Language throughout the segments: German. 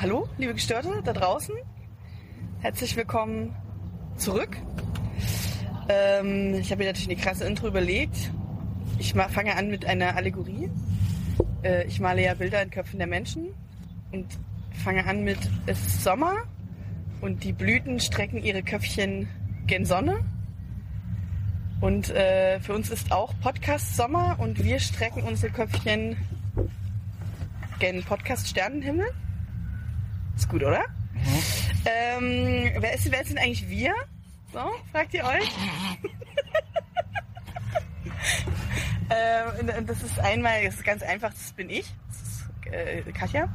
Hallo, liebe Gestörte da draußen. Herzlich willkommen zurück. Ähm, ich habe mir natürlich eine krasse Intro überlegt. Ich fange an mit einer Allegorie. Äh, ich male ja Bilder in Köpfen der Menschen und fange an mit Es ist Sommer und die Blüten strecken ihre Köpfchen gen Sonne. Und äh, für uns ist auch Podcast Sommer und wir strecken unsere Köpfchen gen Podcast Sternenhimmel. Ist gut, oder? Ähm, wer, ist, wer sind eigentlich wir? So, fragt ihr euch? ähm, das ist einmal, das ist ganz einfach, das bin ich, das ist äh, Katja.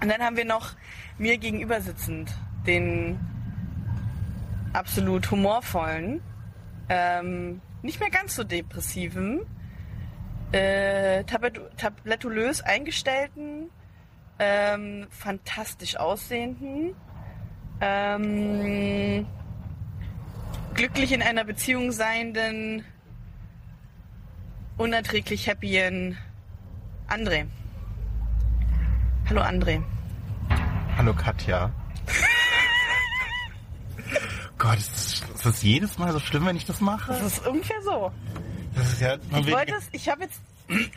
Und dann haben wir noch mir gegenüber sitzend den absolut humorvollen, ähm, nicht mehr ganz so depressiven, äh, tablet- tablettulös eingestellten, ähm, fantastisch aussehenden, ähm, glücklich in einer Beziehung seienden, unerträglich happyen André. Hallo André. Hallo Katja. Gott, ist das, ist das jedes Mal so schlimm, wenn ich das mache? Das ist ungefähr so. Das ist ja Ich wollte es, ich habe jetzt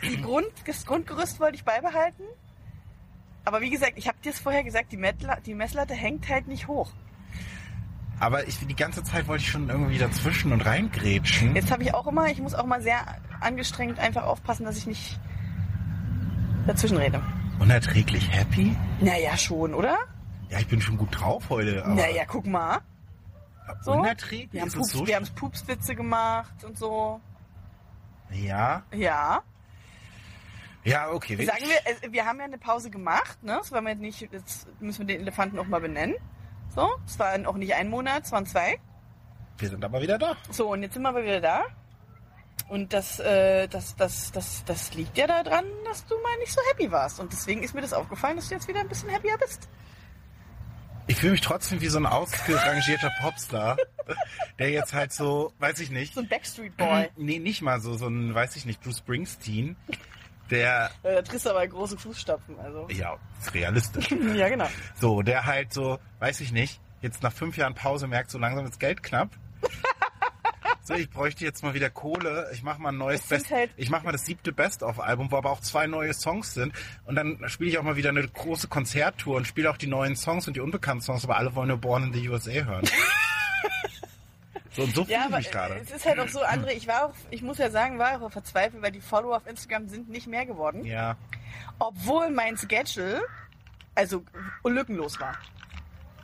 die Grund, das Grundgerüst wollte ich beibehalten. Aber wie gesagt, ich habe dir es vorher gesagt, die, Mettla, die Messlatte hängt halt nicht hoch. Aber ich die ganze Zeit wollte ich schon irgendwie dazwischen und reingrätschen. Jetzt habe ich auch immer, ich muss auch mal sehr angestrengt einfach aufpassen, dass ich nicht dazwischen rede. Unerträglich happy? Naja, schon, oder? Ja, ich bin schon gut drauf heute. Aber Naja, guck mal. So. Unerträglich? Wir haben Pups, so? wir haben Pupswitze gemacht und so. ja. Ja. Ja, okay. Sagen wir, äh, wir haben ja eine Pause gemacht, ne? Das wollen wir nicht, jetzt müssen wir den Elefanten auch mal benennen. So, es waren auch nicht ein Monat, es waren zwei. wir sind aber wieder da. So, und jetzt sind wir aber wieder da. Und das, äh, das, das, das, das liegt ja daran, dass du mal nicht so happy warst. Und deswegen ist mir das aufgefallen, dass du jetzt wieder ein bisschen happier bist. Ich fühle mich trotzdem wie so ein ausgerangierter Popstar, der jetzt halt so, weiß ich nicht. So ein Backstreet Boy. Nee, nicht mal so, so ein, weiß ich nicht, Bruce Springsteen, der, Äh, da triffst du aber große Fußstapfen, also. ja, ist realistisch. Ja, genau. So, der halt so, weiß ich nicht, jetzt nach fünf Jahren Pause merkt, so langsam ist Geld knapp. So, ich bräuchte jetzt mal wieder Kohle. Ich mache mal ein neues Best. halt- ich mache mal das siebte Best-of-Album, wo aber auch zwei neue Songs sind. Und dann spiele ich auch mal wieder eine große Konzerttour und spiele auch die neuen Songs und die unbekannten Songs, aber alle wollen nur Born in the USA hören. so und so fühle Ja, ich mich gerade. es ist halt auch so, André, ich war auch, ich muss ja sagen, war auch verzweifelt, weil die Follower auf Instagram sind nicht mehr geworden. Ja. Obwohl mein Schedule, also lückenlos war.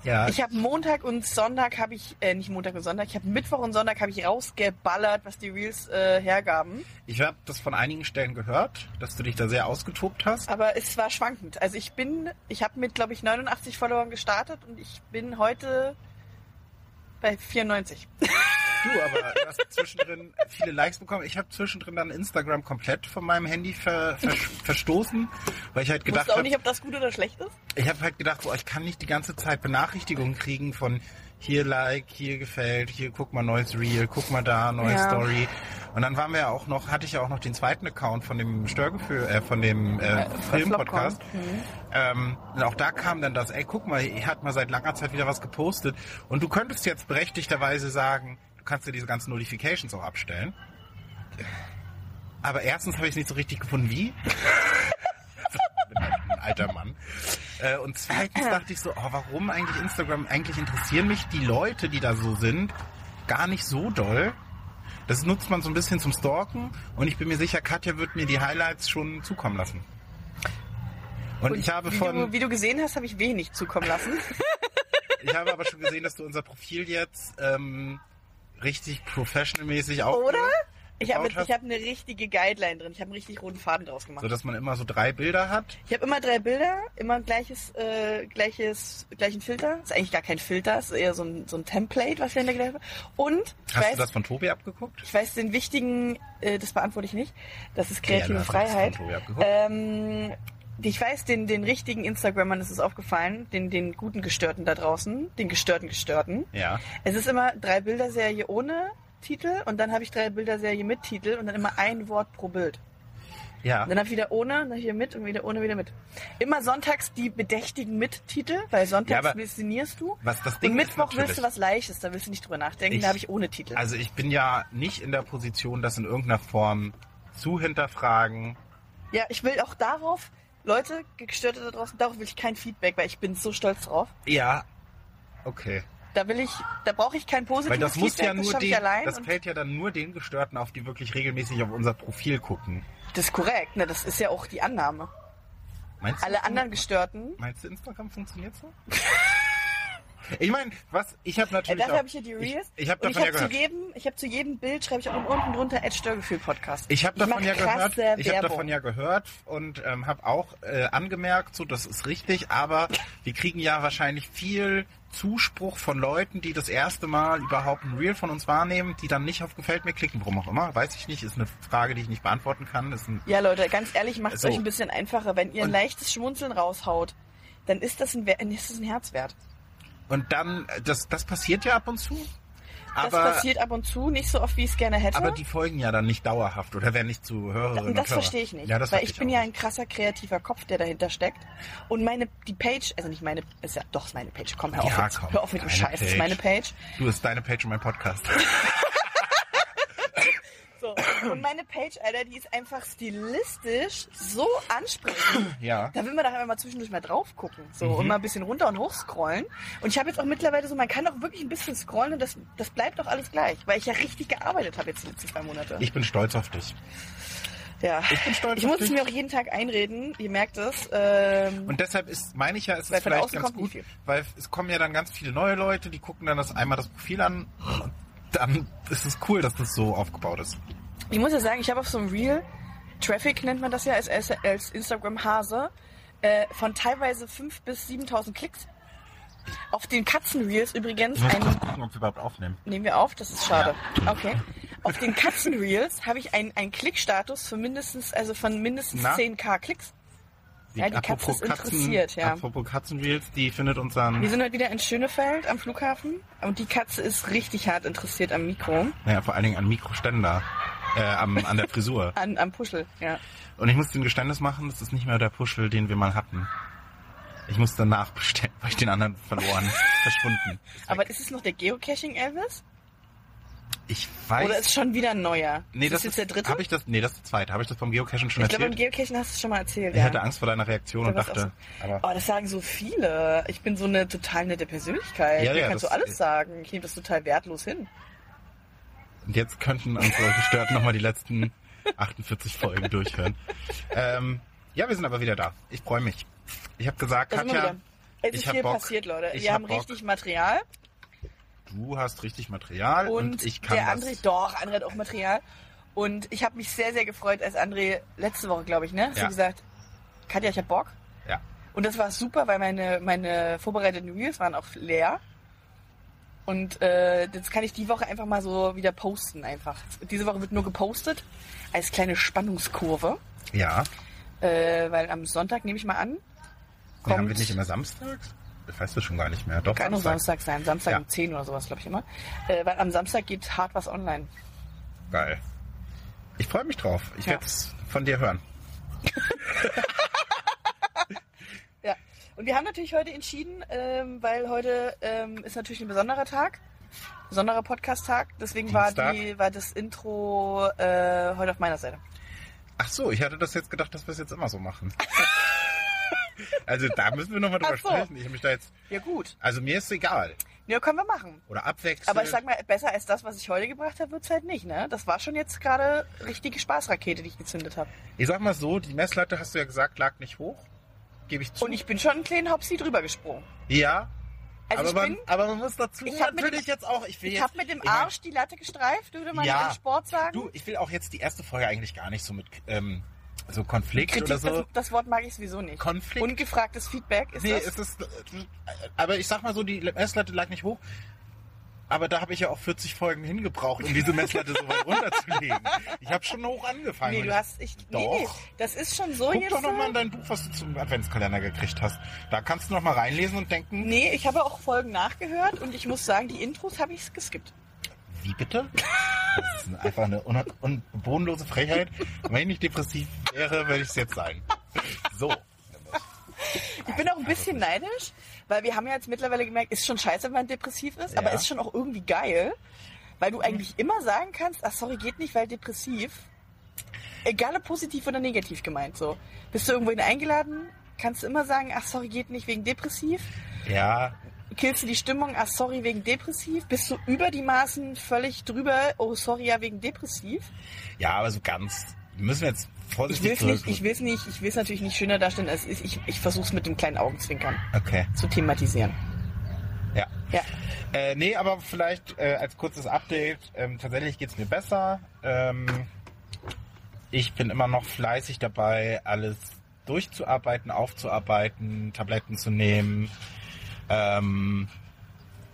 Ja. Ich habe Montag und Sonntag habe ich, äh, nicht Montag und Sonntag, ich habe Mittwoch und Sonntag habe ich rausgeballert, was die Reels äh, hergaben. Ich habe das von einigen Stellen gehört, dass du dich da sehr ausgetobt hast. Aber es war schwankend. Also ich bin, ich habe mit, glaube ich, 89 Followern gestartet und ich bin heute bei 94. Du, aber du hast zwischendrin viele Likes bekommen. Ich habe zwischendrin dann Instagram komplett von meinem Handy ver, ver, verstoßen, weil ich halt gedacht Wusste auch habe, nicht, ob das gut oder schlecht ist. ich habe halt gedacht, boah, ich kann nicht die ganze Zeit Benachrichtigungen kriegen von hier Like, hier gefällt, hier guck mal neues Reel, guck mal da neue Ja. Story. Und dann waren wir ja auch noch, hatte ich ja auch noch den zweiten Account von dem Störgefühl, äh, von dem äh, Filmpodcast. Ähm, und auch da kam dann das, ey, guck mal, ihr hat mal seit langer Zeit wieder was gepostet. Und du könntest jetzt berechtigterweise sagen, du kannst dir diese ganzen Notifications auch abstellen. Aber erstens habe ich nicht so richtig gefunden, wie. Ich bin ein alter Mann. Äh, und zweitens dachte ich so, oh, warum eigentlich Instagram? Eigentlich interessieren mich die Leute, die da so sind, gar nicht so doll. Das nutzt man so ein bisschen zum Stalken und ich bin mir sicher, Katja wird mir die Highlights schon zukommen lassen. Und, ich habe wie von, Du, wie du gesehen hast, habe ich wenig zukommen lassen. ich habe aber schon gesehen, dass du unser Profil jetzt ähm, richtig professional-mäßig auch, Oder? Ich habe ich hab eine richtige Guideline drin. Ich habe einen richtig roten Faden draus gemacht. so dass man immer so drei Bilder hat. Ich habe immer drei Bilder, immer gleiches, äh, gleiches, gleichen Filter. Ist eigentlich gar kein Filter, ist eher so ein, so ein Template, was wir in der Gleiche. Und ich Hast weiß, du das von Tobi abgeguckt? ich weiß den wichtigen, äh, das beantworte ich nicht. Das ist Ja, kreative das Freiheit. von Tobi abgeguckt. Ähm, ich weiß, den, den richtigen Instagrammern ist es aufgefallen, den, den guten Gestörten da draußen, den gestörten Gestörten. Ja. Es ist immer drei Bilderserie ohne Titel und dann habe ich drei Bilderserie mit Titel und dann immer ein Wort pro Bild. Ja. Und dann hab ich wieder ohne, dann wieder mit und wieder ohne, wieder mit. Immer sonntags die bedächtigen Mit-Titel, weil sonntags Ja, du. was das Ding und Mittwoch willst du was Leichtes, da willst du nicht drüber nachdenken, Ich- da habe ich ohne Titel. Also ich bin ja nicht in der Position, das in irgendeiner Form zu hinterfragen. ja, ich will auch darauf, Leute, Gestörte da draußen, darauf will ich kein Feedback, weil ich bin so stolz drauf. Ja, okay. Da will ich, da brauche ich kein positives Weil das muss Feedback, ja das nur ich den, allein. das fällt ja dann nur den Gestörten auf, die wirklich regelmäßig auf unser Profil gucken. das ist korrekt, ne? Das ist ja auch die Annahme. Meinst du, Alle anderen Gestörten, meinst du Instagram funktioniert so? ich meine, was, ich habe äh, natürlich dafür auch, habe ich hier die Reels. Ich, ich habe und ich davon ja habe zu gehört. jedem, ich habe zu jedem Bild schreibe ich auch unten drunter Ed Störgefühl Podcast. Ich habe davon ja gehört, krasse ich habe Werbung. davon ja gehört und ähm, habe auch äh, angemerkt, so das ist richtig, aber wir kriegen ja wahrscheinlich viel Zuspruch von Leuten, die das erste Mal überhaupt ein Reel von uns wahrnehmen, die dann nicht auf gefällt mir klicken, warum auch immer, weiß ich nicht, ist eine Frage, die ich nicht beantworten kann. Ist ein, Ja, Leute, ganz ehrlich, macht es So. euch ein bisschen einfacher. Wenn ihr ein Und- leichtes Schmunzeln raushaut, dann ist das ein, ist das ein Herz wert. Und dann, das, das passiert ja ab und zu, Das aber, passiert ab und zu, nicht so oft, wie ich es gerne hätte. aber die folgen ja dann nicht dauerhaft oder werden nicht zu Hörerinnen das Hörer. verstehe ich nicht. Ja, das weil ich bin ja ein krasser kreativer Kopf, der dahinter steckt. Und meine, die Page, also nicht meine, ist ja doch meine Page. Komm, hör auf, Ja, jetzt, komm, hör auf mit dem Scheiß, das ist meine Page. Du, ist deine Page und mein Podcast. So. Und meine Page, Alter, die ist einfach stilistisch so ansprechend. ja. Da will man doch einfach mal zwischendurch mal drauf gucken. So, Mhm. und mal ein bisschen runter und hoch scrollen. Und ich habe jetzt auch mittlerweile so, man kann auch wirklich ein bisschen scrollen und das, das bleibt auch alles gleich. Weil ich ja richtig gearbeitet habe jetzt die letzten zwei Monate. Ich bin stolz auf dich. ja. Ich bin stolz Ich muss es mir auch jeden Tag einreden, ihr merkt es. Ähm, Und deshalb ist, meine ich ja, ist es vielleicht ganz gut, weil es kommen ja dann ganz viele neue Leute, die gucken dann das einmal das Profil an und dann ist es cool, dass das so aufgebaut ist. Ich muss ja sagen, ich habe auf so einem Reel, Traffic nennt man das ja als, als, Instagram-Hase, äh, von teilweise 5.000 bis 7.000 Klicks. Auf den Katzenreels übrigens Ich muss ein kurz gucken, ob wir überhaupt aufnehmen. Nehmen wir auf, das ist schade. Okay. Auf den Katzenreels habe ich einen, einen Klickstatus von mindestens, also von mindestens Na? 10k Klicks. Ja, die Katze ist interessiert, ja. Apropos Katzenreels, die findet uns dann, Wir sind heute wieder in Schönefeld am Flughafen und die Katze ist richtig hart interessiert am Mikro, naja, vor allen Dingen an Mikroständer, äh, am, an der Frisur. an, am Puschel, ja. Und ich musste ein Geständnis machen, das ist nicht mehr der Puschel, den wir mal hatten. Ich musste nachbestellen, weil ich den anderen verloren, verschwunden. Ist Aber ist es noch der Geocaching Elvis? ich weiß. Oder ist schon wieder ein neuer? nee, ist das das jetzt der dritte? Hab ich das, nee, das ist der zweite. Habe ich das beim Geocachen schon ich glaube, beim erzählt? Geocaching hast du es schon mal erzählt, Ich ja. hatte Angst vor deiner Reaktion und dachte, aber Oh, das sagen so viele. Ich bin so eine total nette Persönlichkeit. Ja, Mir ja, kannst du alles sagen. Ich nehme das total wertlos hin. Und jetzt könnten unsere Gestörten nochmal die letzten 48 Folgen durchhören. Ähm, ja, wir sind aber wieder da. Ich freue mich. Ich habe gesagt, Katja. Es ist viel Bock. passiert, Leute. Ich Wir hab haben Bock. richtig Material. du hast richtig Material und, Und, ich kann der das. André, doch, André hat auch Material. Und ich habe mich sehr, sehr gefreut, als André letzte Woche, glaube ich, ne? Hast Ja. du gesagt, Katja, ich hab Bock. Ja. Und das war super, weil meine, meine vorbereiteten Reels waren auch leer. Und äh, jetzt kann ich die Woche einfach mal so wieder posten einfach. Diese Woche wird nur gepostet als kleine Spannungskurve. Ja. Äh, weil am Sonntag nehme ich mal an. Kommt, haben wir nicht immer samstags? Das weißt du schon gar nicht mehr. Doch, Kann nur Samstag. Samstag sein. Samstag Ja. um 10 oder sowas, glaube ich immer. Äh, weil am Samstag geht hart was online. Geil. Ich freue mich drauf. Ich Ja. werde es von dir hören. Und wir haben natürlich heute entschieden, ähm, weil heute ähm, ist natürlich ein besonderer Tag. Besonderer Podcast-Tag. Deswegen war, die, war das Intro äh, heute auf meiner Seite. Ach so, ich hatte das jetzt gedacht, dass wir es jetzt immer so machen. also da müssen wir nochmal drüber so. sprechen. Ich hab mich da jetzt. Ja gut. Also mir ist egal. Ja, können wir machen. Oder abwechseln. Aber ich sag mal, besser als das, was ich heute gebracht habe, wird's halt nicht, ne? Das war schon jetzt gerade richtige Spaßrakete, die ich gezündet habe. Ich sag mal so, die Messlatte hast du ja gesagt, lag nicht hoch. Gebe ich zu. Und ich bin schon einen kleinen Hopsi drüber gesprungen. ja. Also aber, ich man, bin, aber man muss dazu Ich natürlich dem- jetzt auch. Ich ich habe mit dem ich mein, Arsch die Latte gestreift, würde man Ja. im Sport sagen. Du, ich will auch jetzt die erste Folge eigentlich gar nicht so mit ähm, so Konflikt Kritik, oder so. das, das Wort mag ich sowieso nicht. Konflikt. Ungefragtes Feedback ist Nee, das? es ist. Aber ich sag mal so, die Messlatte lag nicht hoch. Aber da habe ich ja auch 40 Folgen hingebraucht, um diese Messlatte so weit runterzulegen. Ich habe schon hoch angefangen. Nee, du hast. Ich, nee, Doch. nee, das ist schon so Guck jetzt. doch noch mal in äh, dein Buch, was du zum Adventskalender gekriegt hast. Da kannst du noch mal reinlesen und denken, Nee, ich habe auch Folgen nachgehört und ich muss sagen, die Intros habe ich geskippt. Wie bitte? Das ist einfach eine un bodenlose Frechheit. Wenn ich depressiv wäre, würde ich es jetzt sein. So. Ich bin auch ein bisschen neidisch, weil wir haben ja jetzt mittlerweile gemerkt, ist schon scheiße, wenn man depressiv ist, aber Ja. ist schon auch irgendwie geil, weil du eigentlich immer sagen kannst, ach sorry, geht nicht, weil depressiv. Egal ob positiv oder negativ gemeint so. Bist du irgendwohin eingeladen, kannst du immer sagen, ach sorry, geht nicht wegen depressiv. Ja, Killst du die Stimmung, ach sorry, wegen depressiv. Bist du über die Maßen völlig drüber, oh sorry, ja, wegen depressiv. ja, aber so ganz. Müssen wir jetzt Ich will es nicht, ich will es nicht, ich will es natürlich nicht schöner darstellen, als es ist. Ich, ich versuche es mit dem kleinen Augenzwinkern Okay. zu thematisieren. Ja. Ja. Äh, nee, aber vielleicht äh, als kurzes Update. Ähm, tatsächlich geht's mir besser. Ähm, ich bin immer noch fleißig dabei, alles durchzuarbeiten, aufzuarbeiten, Tabletten zu nehmen. Ähm,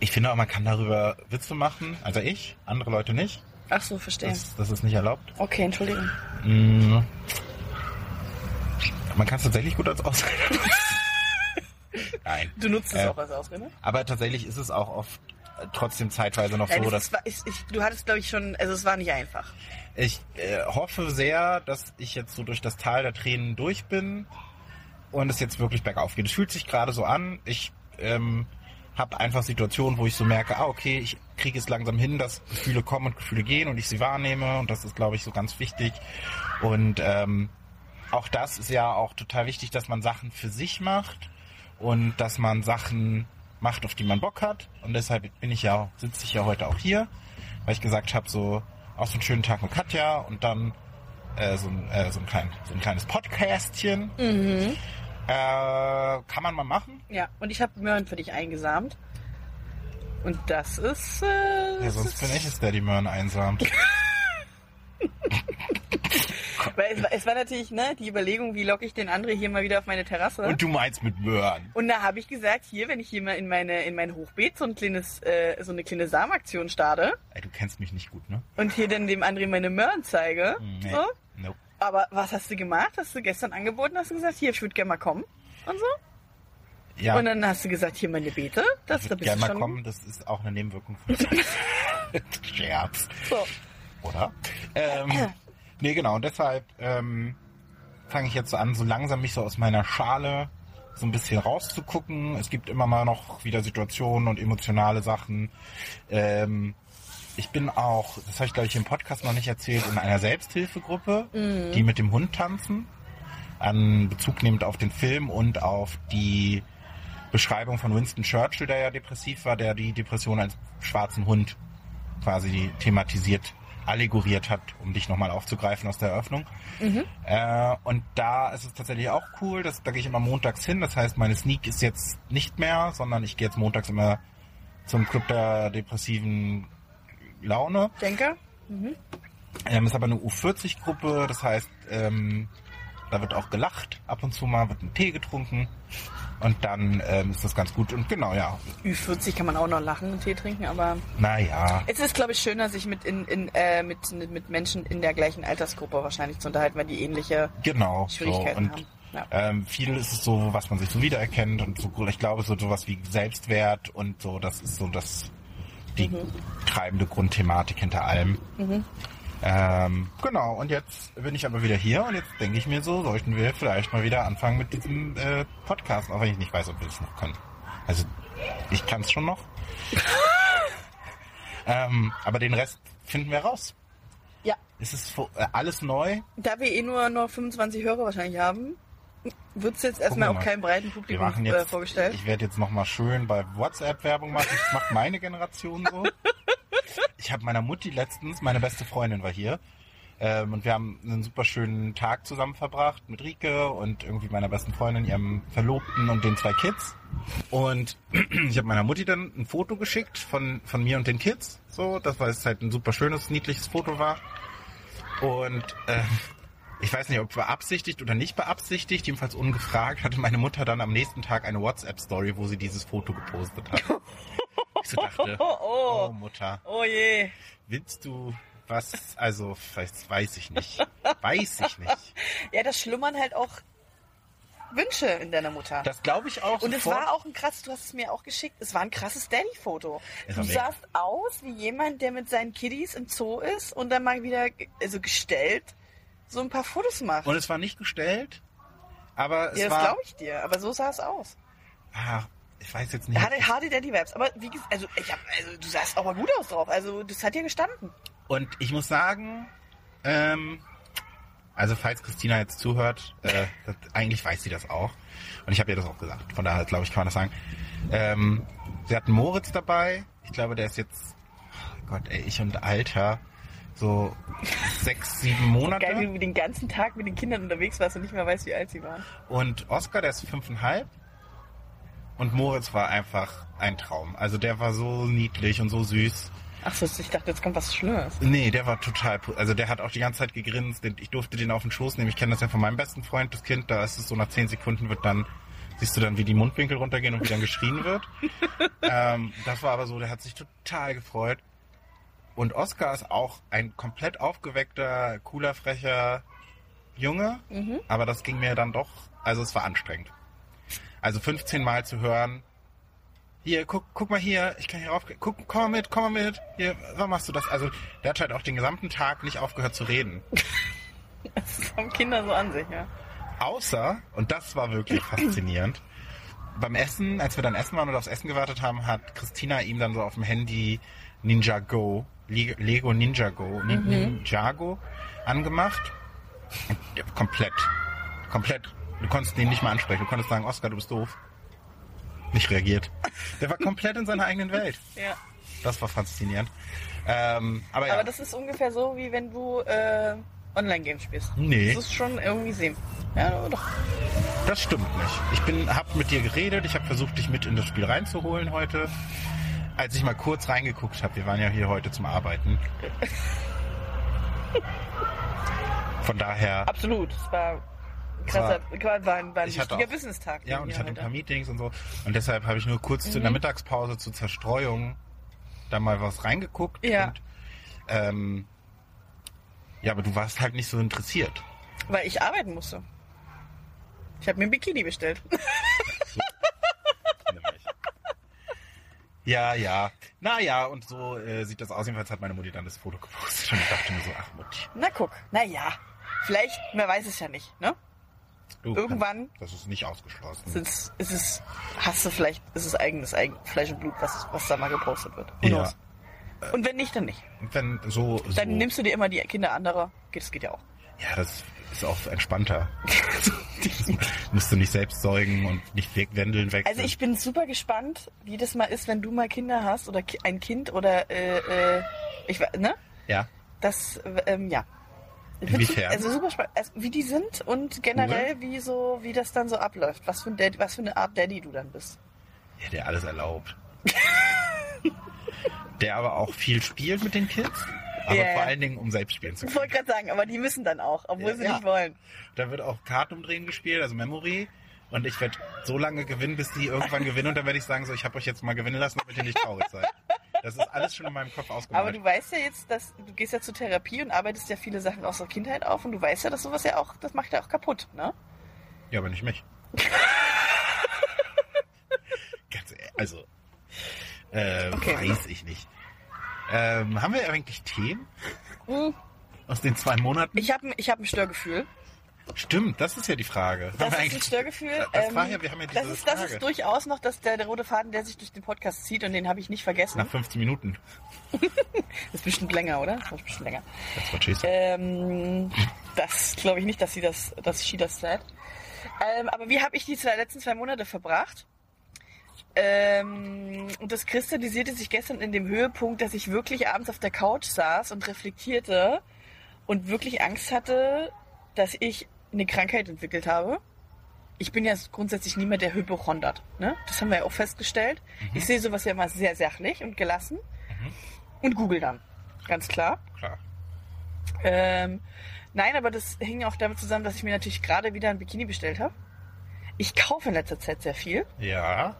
ich finde auch, man kann darüber Witze machen. Also ich, andere Leute nicht. Ach so, verstehe. Das, das ist nicht erlaubt. Okay, Entschuldigung. Mm. Man kann es tatsächlich gut als Ausrede nutzen. Nein. Du nutzt es Äh, auch als Ausrede? Aber tatsächlich ist es auch oft trotzdem zeitweise noch Nein, so, es dass ist, ich, du hattest, glaube ich, schon, also es war nicht einfach. ich äh, hoffe sehr, dass ich jetzt so durch das Tal der Tränen durch bin und es jetzt wirklich bergauf geht. Es fühlt sich gerade so an. Ich ähm, habe einfach Situationen, wo ich so merke, ah okay, ich kriege es langsam hin, dass Gefühle kommen und Gefühle gehen und ich sie wahrnehme und das ist, glaube ich, so ganz wichtig. Und ähm, auch das ist ja auch total wichtig, dass man Sachen für sich macht und dass man Sachen macht, auf die man Bock hat. Und deshalb bin ich ja, sitze ich ja heute auch hier, weil ich gesagt habe, so auch so einen schönen Tag mit Katja und dann äh, so, ein, äh, so, ein klein, so ein kleines Podcastchen. Mhm. Äh, kann man mal machen. Ja, und ich habe Möhren für dich eingesamt. Und das ist. Äh, Ja, sonst bin ich es, der die Möhren einsamt. Weil es, war- es war natürlich ne, die Überlegung, wie locke ich den André hier mal wieder auf meine Terrasse. Und du meinst mit Möhren. Und da habe ich gesagt, hier, wenn ich hier mal in meine in mein Hochbeet so ein kleines äh, so eine kleine Samenaktion starte Ey, du kennst mich nicht gut, ne? und hier dann dem André meine Möhren zeige, Nee. so. Nope. Aber was hast du gemacht? Hast du gestern angeboten? Hast du gesagt, hier, ich würde gerne mal kommen und so? Ja, Und dann hast du gesagt, hier meine Beete. Das ich würde gerne mal kommen. Das ist auch eine Nebenwirkung von Scherz. So. oder? Ähm, nee, genau. Und deshalb ähm, fange ich jetzt so an, so langsam mich so aus meiner Schale so ein bisschen rauszugucken. Es gibt immer mal noch wieder Situationen und emotionale Sachen. Ähm, ich bin auch, das habe ich glaube ich im Podcast noch nicht erzählt, in einer Selbsthilfegruppe, die mit dem Hund tanzen. An Bezug nehmend auf den Film und auf die Beschreibung von Winston Churchill, der ja depressiv war, der die Depression als schwarzen Hund quasi thematisiert, allegoriert hat, um dich nochmal aufzugreifen aus der Eröffnung. Äh, und da ist es tatsächlich auch cool, dass, da gehe ich immer montags hin. Das heißt, meine Sneak ist jetzt nicht mehr, sondern ich gehe jetzt montags immer zum Club der depressiven Laune. Denker? Ähm, ist aber eine U40-Gruppe, das heißt, ähm, da wird auch gelacht, ab und zu mal wird ein Tee getrunken und dann ähm, ist das ganz gut. Und genau, ja, Ü40 kann man auch noch lachen und Tee trinken, aber naja, es ist, glaube ich, schöner, sich mit, in, in, äh, mit, mit Menschen in der gleichen Altersgruppe wahrscheinlich zu unterhalten, weil die ähnliche genau. So. Schwierigkeiten Und haben. Ja. ähm, viel ist es so, was man sich so wiedererkennt und so, ich glaube, so sowas wie Selbstwert und so, das ist so das die Mhm. treibende Grundthematik hinter allem. Ähm, genau, und jetzt bin ich aber wieder hier und jetzt denke ich mir so, sollten wir vielleicht mal wieder anfangen mit diesem äh, Podcast, auch wenn ich nicht weiß, ob wir es noch können. Also ich kann es schon noch. ähm, aber den Rest finden wir raus. Ja, Es ist vo- äh, alles neu. da wir eh nur noch 25 Hörer wahrscheinlich haben, wird es jetzt erstmal auch keinem breiten Wir Publikum äh, jetzt, vorgestellt. ich werde jetzt nochmal schön bei WhatsApp Werbung machen. Ich mache meine Generation so. Ich habe meiner Mutti letztens, meine beste Freundin war hier. Ähm, und wir haben einen super schönen Tag zusammen verbracht mit Rike und irgendwie meiner besten Freundin, ihrem Verlobten und den zwei Kids. Und ich habe meiner Mutti dann ein Foto geschickt von, von mir und den Kids. So, das war jetzt halt ein super schönes, niedliches Foto war. Und äh, ich weiß nicht, ob beabsichtigt oder nicht beabsichtigt, jedenfalls ungefragt, hatte meine Mutter dann am nächsten Tag eine WhatsApp-Story, wo sie dieses Foto gepostet hat. Ich so dachte, Oh, oh. oh Mutter, Oh je. willst du was? Also, weiß, weiß ich nicht. Weiß ich nicht. Ja, das schlummern halt auch Wünsche in deiner Mutter. Das glaube ich auch. und es war auch ein krasses, du hast es mir auch geschickt, es war ein krasses Daddy-Foto. Du sahst aus wie jemand, der mit seinen Kiddies im Zoo ist und dann mal wieder also gestellt so ein paar Fotos macht. Und es war nicht gestellt, aber es ja, das war. glaube ich dir, aber so sah es aus. Ah, ich weiß jetzt nicht. Hatte harte Daddy-Vibes, aber wie gesagt, also, ich hab, also du sahst auch mal gut aus drauf, also das hat dir gestanden. Und ich muss sagen, ähm, also falls Christina jetzt zuhört, äh, das, eigentlich weiß sie das auch. Und ich habe ihr das auch gesagt. Von daher, glaube ich, kann man das sagen. Ähm, sie hat einen Moritz dabei. Ich glaube, der ist jetzt, oh Gott, ey, ich und Alter, so sechs, sieben Monate. Geil, wie du den ganzen Tag mit den Kindern unterwegs warst und nicht mehr weißt, wie alt sie waren. Und Oscar, der ist fünfeinhalb. Und Moritz war einfach ein Traum. Also der war so niedlich und so süß. Ach so, ich dachte, jetzt kommt was Schlimmes. Nee, der war total, also der hat auch die ganze Zeit gegrinst. Ich durfte den auf den Schoß nehmen. Ich kenne das ja von meinem besten Freund, das Kind. Da ist es so nach zehn Sekunden wird dann, siehst du dann, wie die Mundwinkel runtergehen und wie dann geschrien wird. ähm, das war aber so, der hat sich total gefreut. Und Oscar ist auch ein komplett aufgeweckter, cooler, frecher Junge. Aber das ging mir dann doch, also es war anstrengend. Also 15 Mal zu hören, hier, guck, guck mal hier, ich kann hier rauf, guck, komm mal mit, komm mal mit, hier, warum machst du das? Also, der hat halt auch den gesamten Tag nicht aufgehört zu reden. Das haben Kinder so an sich, ja. Außer, und das war wirklich faszinierend, beim Essen, als wir dann essen waren und aufs Essen gewartet haben, hat Christina ihm dann so auf dem Handy Ninja Go, Lego Ninja Go, Nin- Ninjago angemacht. Komplett, komplett, du konntest ihn nicht mal ansprechen, du konntest sagen, Oscar, du bist doof. Nicht reagiert. Der war komplett in seiner eigenen Welt. ja. Das war faszinierend. Ähm, aber ja, Aber das ist ungefähr so, wie wenn du äh, Online-Games spielst. Nee. Das ist schon irgendwie sehen. Ja, doch. das stimmt nicht. Ich bin, hab mit dir geredet, ich habe versucht, dich mit in das Spiel reinzuholen heute. Als ich mal kurz reingeguckt habe, wir waren ja hier heute zum Arbeiten. Von daher, Absolut. Es war ein krasser, war, war ein, war ein wichtiger auch- Business-Tag. ja, und ich hatte ein paar Meetings und so. Und deshalb habe ich nur kurz Mhm. zu in der Mittagspause zur Zerstreuung da mal was reingeguckt. Ja. Und, ähm, ja, aber du warst halt nicht so interessiert. Weil ich arbeiten musste. Ich habe mir ein Bikini bestellt. Nämlich. Ja, ja. Naja, und so äh, sieht das aus. Jedenfalls hat meine Mutti dann das Foto gepostet und ich dachte mir so, ach Mutti. Na guck, na ja. Vielleicht, man weiß es ja nicht, ne? Du, Irgendwann- Das ist nicht ausgeschlossen. Sind's, ist es, hast du vielleicht, ist es eigenes Eigen, Fleisch und Blut, was, was da mal gepostet wird. Who Ja. knows? Und wenn nicht, dann nicht. Und wenn so, so. Dann nimmst du dir immer die Kinder anderer. Das geht ja auch. Ja, das ist auch entspannter. Musst du nicht selbst säugen und nicht Wendeln wechseln. Also ich bin super gespannt, wie das mal ist, wenn du mal Kinder hast oder ki- ein Kind oder äh, äh, ich ne? Ja. Das ähm, ja. Inwiefern? Also super spannend, also wie die sind und generell wie so wie das dann so abläuft. Was für ein Daddy, was für eine Art Daddy du dann bist. Ja, der alles erlaubt. der aber auch viel spielt mit den Kids. Aber ja. vor allen Dingen, um selbst spielen zu Ich können. wollte gerade sagen, aber die müssen dann auch, obwohl Ja, sie ja. nicht wollen. Da wird auch Kartenumdrehen gespielt, also Memory. Und ich werde so lange gewinnen, bis die irgendwann gewinnen. Und dann werde ich sagen, so, ich habe euch jetzt mal gewinnen lassen, damit ihr nicht traurig seid. Das ist alles schon in meinem Kopf ausgemalt. Aber du weißt ja jetzt, dass du gehst ja zur Therapie und arbeitest ja viele Sachen aus der Kindheit auf und du weißt ja, dass sowas ja auch, das macht ja auch kaputt, ne? Ja, aber nicht mich. Ganz ehrlich, also, äh, Okay. weiß ich nicht. Ähm, haben wir eigentlich Themen Hm. aus den zwei Monaten? Ich habe ich hab ein Störgefühl. Stimmt, das ist ja die Frage. Das ist ein Störgefühl. Das ähm, war ja, wir haben ja diese das, ist, das Frage. ist durchaus noch das, der, der rote Faden, der sich durch den Podcast zieht und den habe ich nicht vergessen. Nach 15 Minuten. Das ist bestimmt länger, oder? Das ist bestimmt länger. Das war. Ähm, das glaube ich nicht, dass sie das, dass she das said. Ähm, aber wie habe ich die zwei, letzten zwei Monate verbracht? Ähm, und das kristallisierte sich gestern in dem Höhepunkt, dass ich wirklich abends auf der Couch saß und reflektierte und wirklich Angst hatte, dass ich eine Krankheit entwickelt habe. Ich bin ja grundsätzlich niemand, der hypochondert. Ne? Das haben wir ja auch festgestellt. Ich sehe sowas ja immer sehr sachlich und gelassen und google dann. Ganz klar. Klar. Ähm, nein, aber das hing auch damit zusammen, dass ich mir natürlich gerade wieder ein Bikini bestellt habe. Ich kaufe in letzter Zeit sehr viel Ja,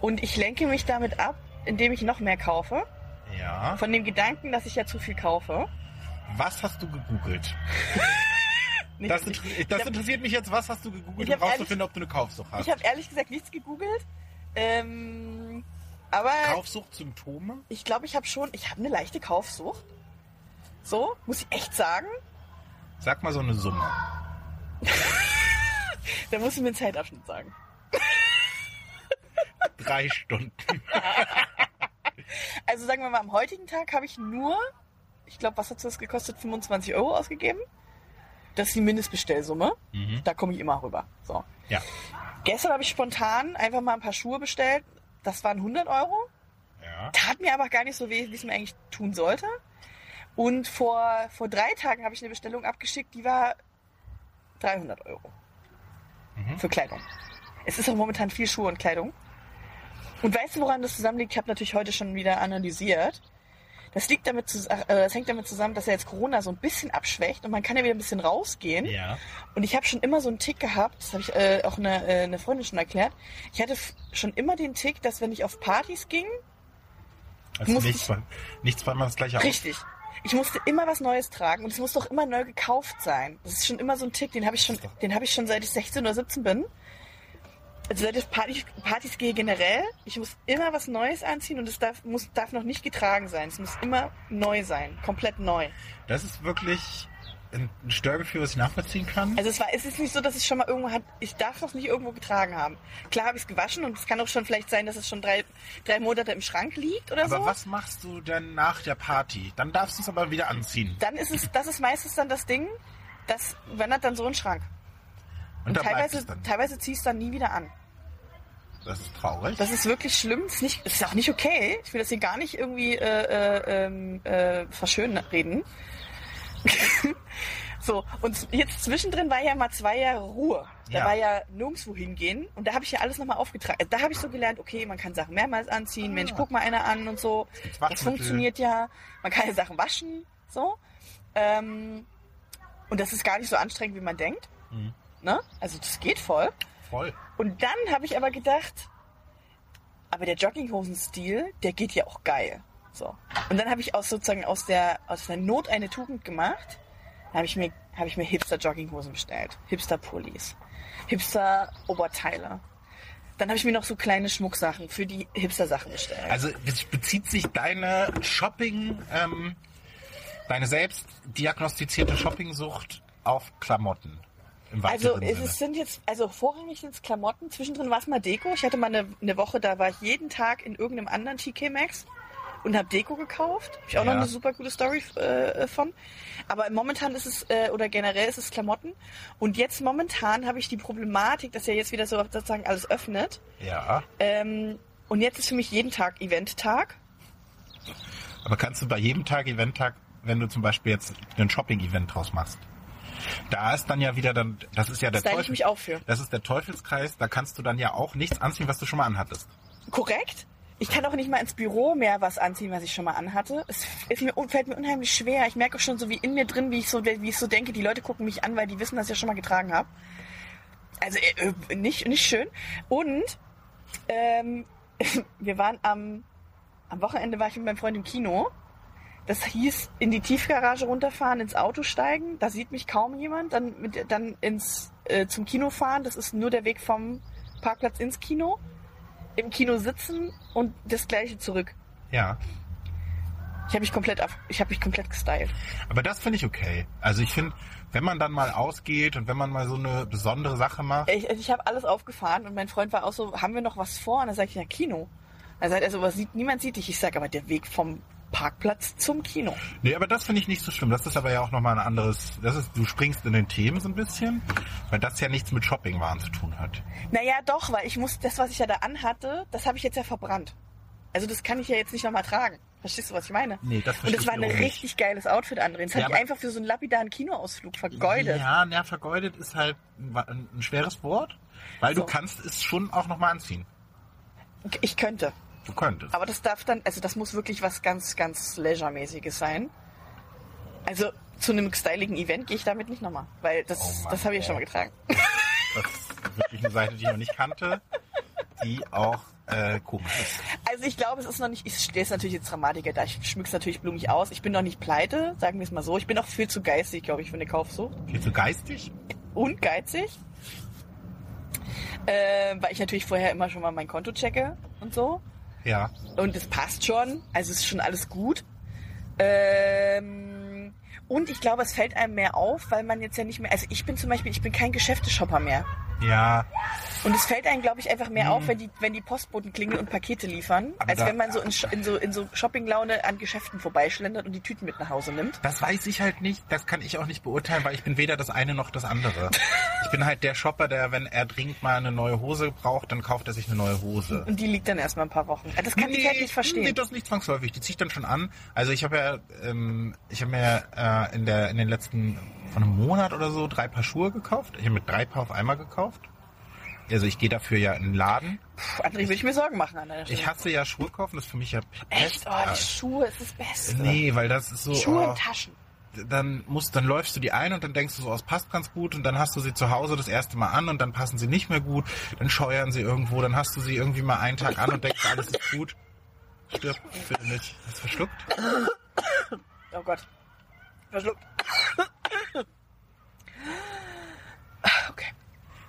und ich lenke mich damit ab, indem ich noch mehr kaufe. ja. Von dem Gedanken, dass ich ja zu viel kaufe. Was hast du gegoogelt? Nicht Das, inter- Ich das hab- interessiert mich jetzt. Was hast du gegoogelt, um rauszufinden, ob du eine Kaufsucht hast? Ich habe ehrlich gesagt nichts gegoogelt. Ähm, aber Kaufsuchtsymptome? ich glaube, ich habe schon, ich habe eine leichte Kaufsucht. So, muss ich echt sagen. Sag mal so eine Summe. Da muss ich mir einen Zeitabschnitt sagen. Drei Stunden. Also sagen wir mal, am heutigen Tag habe ich nur, ich glaube, was hat das gekostet? 25 Euro ausgegeben. Das ist die Mindestbestellsumme. Mhm. Da komme ich immer rüber. So. Ja. Gestern habe ich spontan einfach mal ein paar Schuhe bestellt. Das waren 100 Euro. Ja. Tat mir aber gar nicht so weh, wie es mir eigentlich tun sollte. Und vor, vor drei Tagen habe ich eine Bestellung abgeschickt, die war 300 Euro. Mhm. Für Kleidung. Es ist auch momentan viel Schuhe und Kleidung. Und weißt du, woran das zusammenliegt? Ich habe natürlich heute schon wieder analysiert. Das liegt damit, äh, das hängt damit zusammen, dass ja jetzt Corona so ein bisschen abschwächt und man kann ja wieder ein bisschen rausgehen. Ja. Und ich habe schon immer so einen Tick gehabt, das habe ich äh, auch eine, äh, eine Freundin schon erklärt. Ich hatte schon immer den Tick, dass wenn ich auf Partys ging, Also nichts, ich- zwei- nicht zweimal das gleiche aus. Ich musste immer was Neues tragen und es muss doch immer neu gekauft sein. Das ist schon immer so ein Tick, den habe ich schon, ich schon seit ich 16 oder 17 bin. Also seit ich Partys, Partys gehe generell, ich muss immer was Neues anziehen und es darf, muss, darf noch nicht getragen sein. Es muss immer neu sein, komplett neu. Das ist wirklich ein Störgefühl, was ich nachvollziehen kann. Also es war, es ist nicht so, dass ich schon mal irgendwo hat, ich darf es nicht irgendwo getragen haben. Klar habe ich es gewaschen und es kann auch schon vielleicht sein, dass es schon drei, drei Monate im Schrank liegt oder aber so. was machst du denn nach der Party? Dann darfst du es aber wieder anziehen. Dann ist es, das ist meistens dann das Ding, das wandert dann so in den Schrank. Und, Und teilweise, teilweise zieh ich es dann nie wieder an. Das ist traurig. Das ist wirklich schlimm. Das ist, nicht, das ist auch nicht okay. Ich will das hier gar nicht irgendwie äh, äh, ähm, äh, verschönen reden. so, und jetzt zwischendrin war ja mal zwei Jahre Ruhe. Da Ja. war ja nirgendwo hingehen. Und da habe ich ja alles nochmal aufgetragen. Da habe ich so gelernt, okay, man kann Sachen mehrmals anziehen. Mensch, guck mal einer an und so. Das Waschmittel. funktioniert ja. Man kann ja Sachen waschen. So. Ähm, und das ist gar nicht so anstrengend, wie man denkt. Mhm. Ne? Also das geht voll. Voll. Und dann habe ich aber gedacht, aber der Jogginghosenstil, der geht ja auch geil. So. Und dann habe ich aus sozusagen aus der aus der Not eine Tugend gemacht. Dann habe ich mir habe ich mir Hipster Jogginghosen bestellt, Hipster Pullis, Hipster Oberteile. Dann habe ich mir noch so kleine Schmucksachen für die Hipster Sachen bestellt. Also bezieht sich deine Shopping, ähm, deine selbst diagnostizierte Shoppingsucht auf Klamotten. Im Also es Sinne. sind jetzt, also vorrangig sind es Klamotten, zwischendrin war es mal Deko. Ich hatte mal eine, eine Woche, da war ich jeden Tag in irgendeinem anderen TK Maxx und habe Deko gekauft. Habe ich auch noch Ja. eine super gute Story äh, von. Aber momentan ist es, äh, oder generell ist es Klamotten. Und jetzt momentan habe ich die Problematik, dass ja jetzt wieder so sozusagen alles öffnet. Ja. Ähm, und jetzt ist für mich jeden Tag Event-Tag. Aber kannst du bei jedem Tag, Eventtag, wenn du zum Beispiel jetzt ein Shopping-Event draus machst, da ist dann ja wieder dann, das ist ja der Teufel, mich auch für. das ist der Teufelskreis, da kannst du dann ja auch nichts anziehen, was du schon mal anhattest. Korrekt. Ich kann auch nicht mal ins Büro mehr was anziehen, was ich schon mal anhatte. Es mir, fällt mir unheimlich schwer. Ich merke auch schon so wie in mir drin, wie ich so, wie ich so denke, die Leute gucken mich an, weil die wissen, dass ich das schon mal getragen habe. Also äh, äh, nicht, nicht schön. Und ähm, wir waren am, am Wochenende war ich mit meinem Freund im Kino. Das hieß, in die Tiefgarage runterfahren, ins Auto steigen. Da sieht mich kaum jemand. Dann, mit, dann ins, äh, zum Kino fahren. Das ist nur der Weg vom Parkplatz ins Kino. Im Kino sitzen und das gleiche zurück. Ja. Ich habe mich komplett auf, ich habe mich komplett gestylt. Aber das finde ich okay. Also ich finde, wenn man dann mal ausgeht und wenn man mal so eine besondere Sache macht, Ich, ich habe alles aufgefahren und mein Freund war auch so, haben wir noch was vor? Und dann sage ich, ja, Kino. Er sagt, also was sieht, niemand sieht dich. Ich sage, aber der Weg vom Parkplatz zum Kino. Nee, aber das finde ich nicht so schlimm. Das ist aber ja auch nochmal ein anderes, das ist, du springst in den Themen so ein bisschen, weil das ja nichts mit Shoppingwaren zu tun hat. Naja, doch, weil ich muss, das, was ich ja da anhatte, das habe ich jetzt ja verbrannt. Also das kann ich ja jetzt nicht nochmal tragen. Verstehst du, was ich meine? Nee, das Und das war ein nicht. richtig geiles Outfit, André. Das Ja, habe ich einfach für so einen lapidaren Kinoausflug vergeudet. Ja, ja, vergeudet ist halt ein, ein schweres Wort, weil So. du kannst es schon auch nochmal anziehen. Ich könnte. Du könntest. Aber das darf dann, also das muss wirklich was ganz, ganz Leisure-mäßiges sein. Also zu einem styligen Event gehe ich damit nicht nochmal, weil das, Oh das habe ich ja schon mal getragen. Das ist wirklich eine Seite, die ich noch nicht kannte, die auch äh, komisch ist. Also ich glaube, es ist noch nicht, ich stehe es natürlich jetzt Dramatiker da. Ich schmück's natürlich blumig aus. Ich bin noch nicht pleite, sagen wir es mal so. Ich bin auch viel zu geistig, glaube ich, für eine Kaufsucht. Viel zu geistig? Und geizig. Äh, weil ich natürlich vorher immer schon mal mein Konto checke und so. Ja. Und es passt schon. Also es ist schon alles gut. Ähm, und ich glaube, es fällt einem mehr auf, weil man jetzt ja nicht mehr. Also ich bin zum Beispiel, ich bin kein Geschäfteshopper mehr. Ja. Und es fällt einem, glaube ich, einfach mehr auf, wenn die, wenn die Postboten klingeln und Pakete liefern, Aber als da- wenn man so in, in so in so Shoppinglaune an Geschäften vorbeischlendert und die Tüten mit nach Hause nimmt. Das weiß ich halt nicht, das kann ich auch nicht beurteilen, weil ich bin weder das eine noch das andere. Ich bin halt der Shopper, der, wenn er dringend mal eine neue Hose braucht, dann kauft er sich eine neue Hose. Und die liegt dann erstmal ein paar Wochen. Das kann ich halt nicht Nee, verstehen. das nicht zwangsläufig. Die zieht dann schon an. Also ich habe ja, ähm, ich habe mir äh, in der in den letzten von einem Monat oder so drei Paar Schuhe gekauft. Ich habe mir drei Paar auf einmal gekauft. Also ich gehe dafür ja in den Laden. Puh, André, würde ich mir Sorgen machen an deiner Stelle. Ich hasse ja Schuhe kaufen, das ist für mich ja Echt? Oh, die Schuhe ist das Beste. Nee, weil das ist so. Schuhe oh, und Taschen. dann musst, dann läufst du die ein und dann denkst du so, oh, es passt ganz gut und dann hast du sie zu Hause das erste Mal an und dann passen sie nicht mehr gut, dann scheuern sie irgendwo, dann hast du sie irgendwie mal einen Tag an und denkst, alles ist gut. Stirb, bitte nicht. Hast du verschluckt? Oh Gott. Verschluckt. Okay.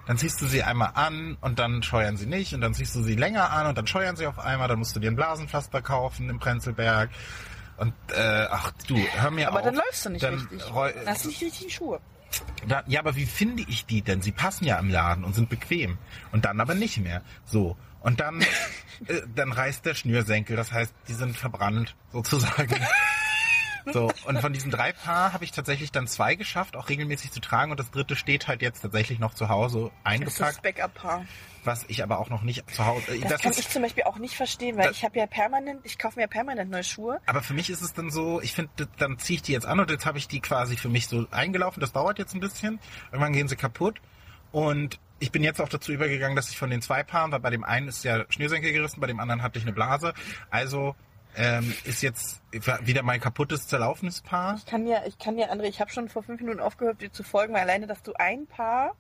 Dann ziehst du sie einmal an und dann scheuern sie nicht und dann ziehst du sie länger an und dann scheuern sie auf einmal, dann musst du dir ein Blasenpflaster kaufen im Prenzlberg und äh, ach du, hör mir Aber auf. dann läufst du nicht dann richtig. Dann hast du nicht richtig die Schuhe. Da, ja, aber wie finde ich die denn? Sie passen ja im Laden und sind bequem. Und dann aber nicht mehr. So. Und dann, äh, dann reißt der Schnürsenkel. Das heißt, die sind verbrannt, sozusagen. So, und von diesen drei Paar habe ich tatsächlich dann zwei geschafft, auch regelmäßig zu tragen. Und das dritte steht halt jetzt tatsächlich noch zu Hause Das ist das eingepackt, Backup-Paar. was ich aber auch noch nicht zu Hause. äh, Das, kann ist, ich zum Beispiel auch nicht verstehen, weil Das- ich habe ja permanent, ich kaufe mir ja permanent neue Schuhe. Aber für mich ist es dann so, ich finde, dann ziehe ich die jetzt an und jetzt habe ich die quasi für mich so eingelaufen. Das dauert jetzt ein bisschen. Irgendwann gehen sie kaputt. Und ich bin jetzt auch dazu übergegangen, dass ich von den zwei Paaren, weil bei dem einen ist der Schnürsenkel gerissen, bei dem anderen hatte ich eine Blase. Also ähm, ist jetzt wieder mein kaputtes, zerlaufenes Paar. Ich kann ja, ich kann ja, André, ich habe schon vor fünf Minuten aufgehört, dir zu folgen, weil alleine, dass du ein Paar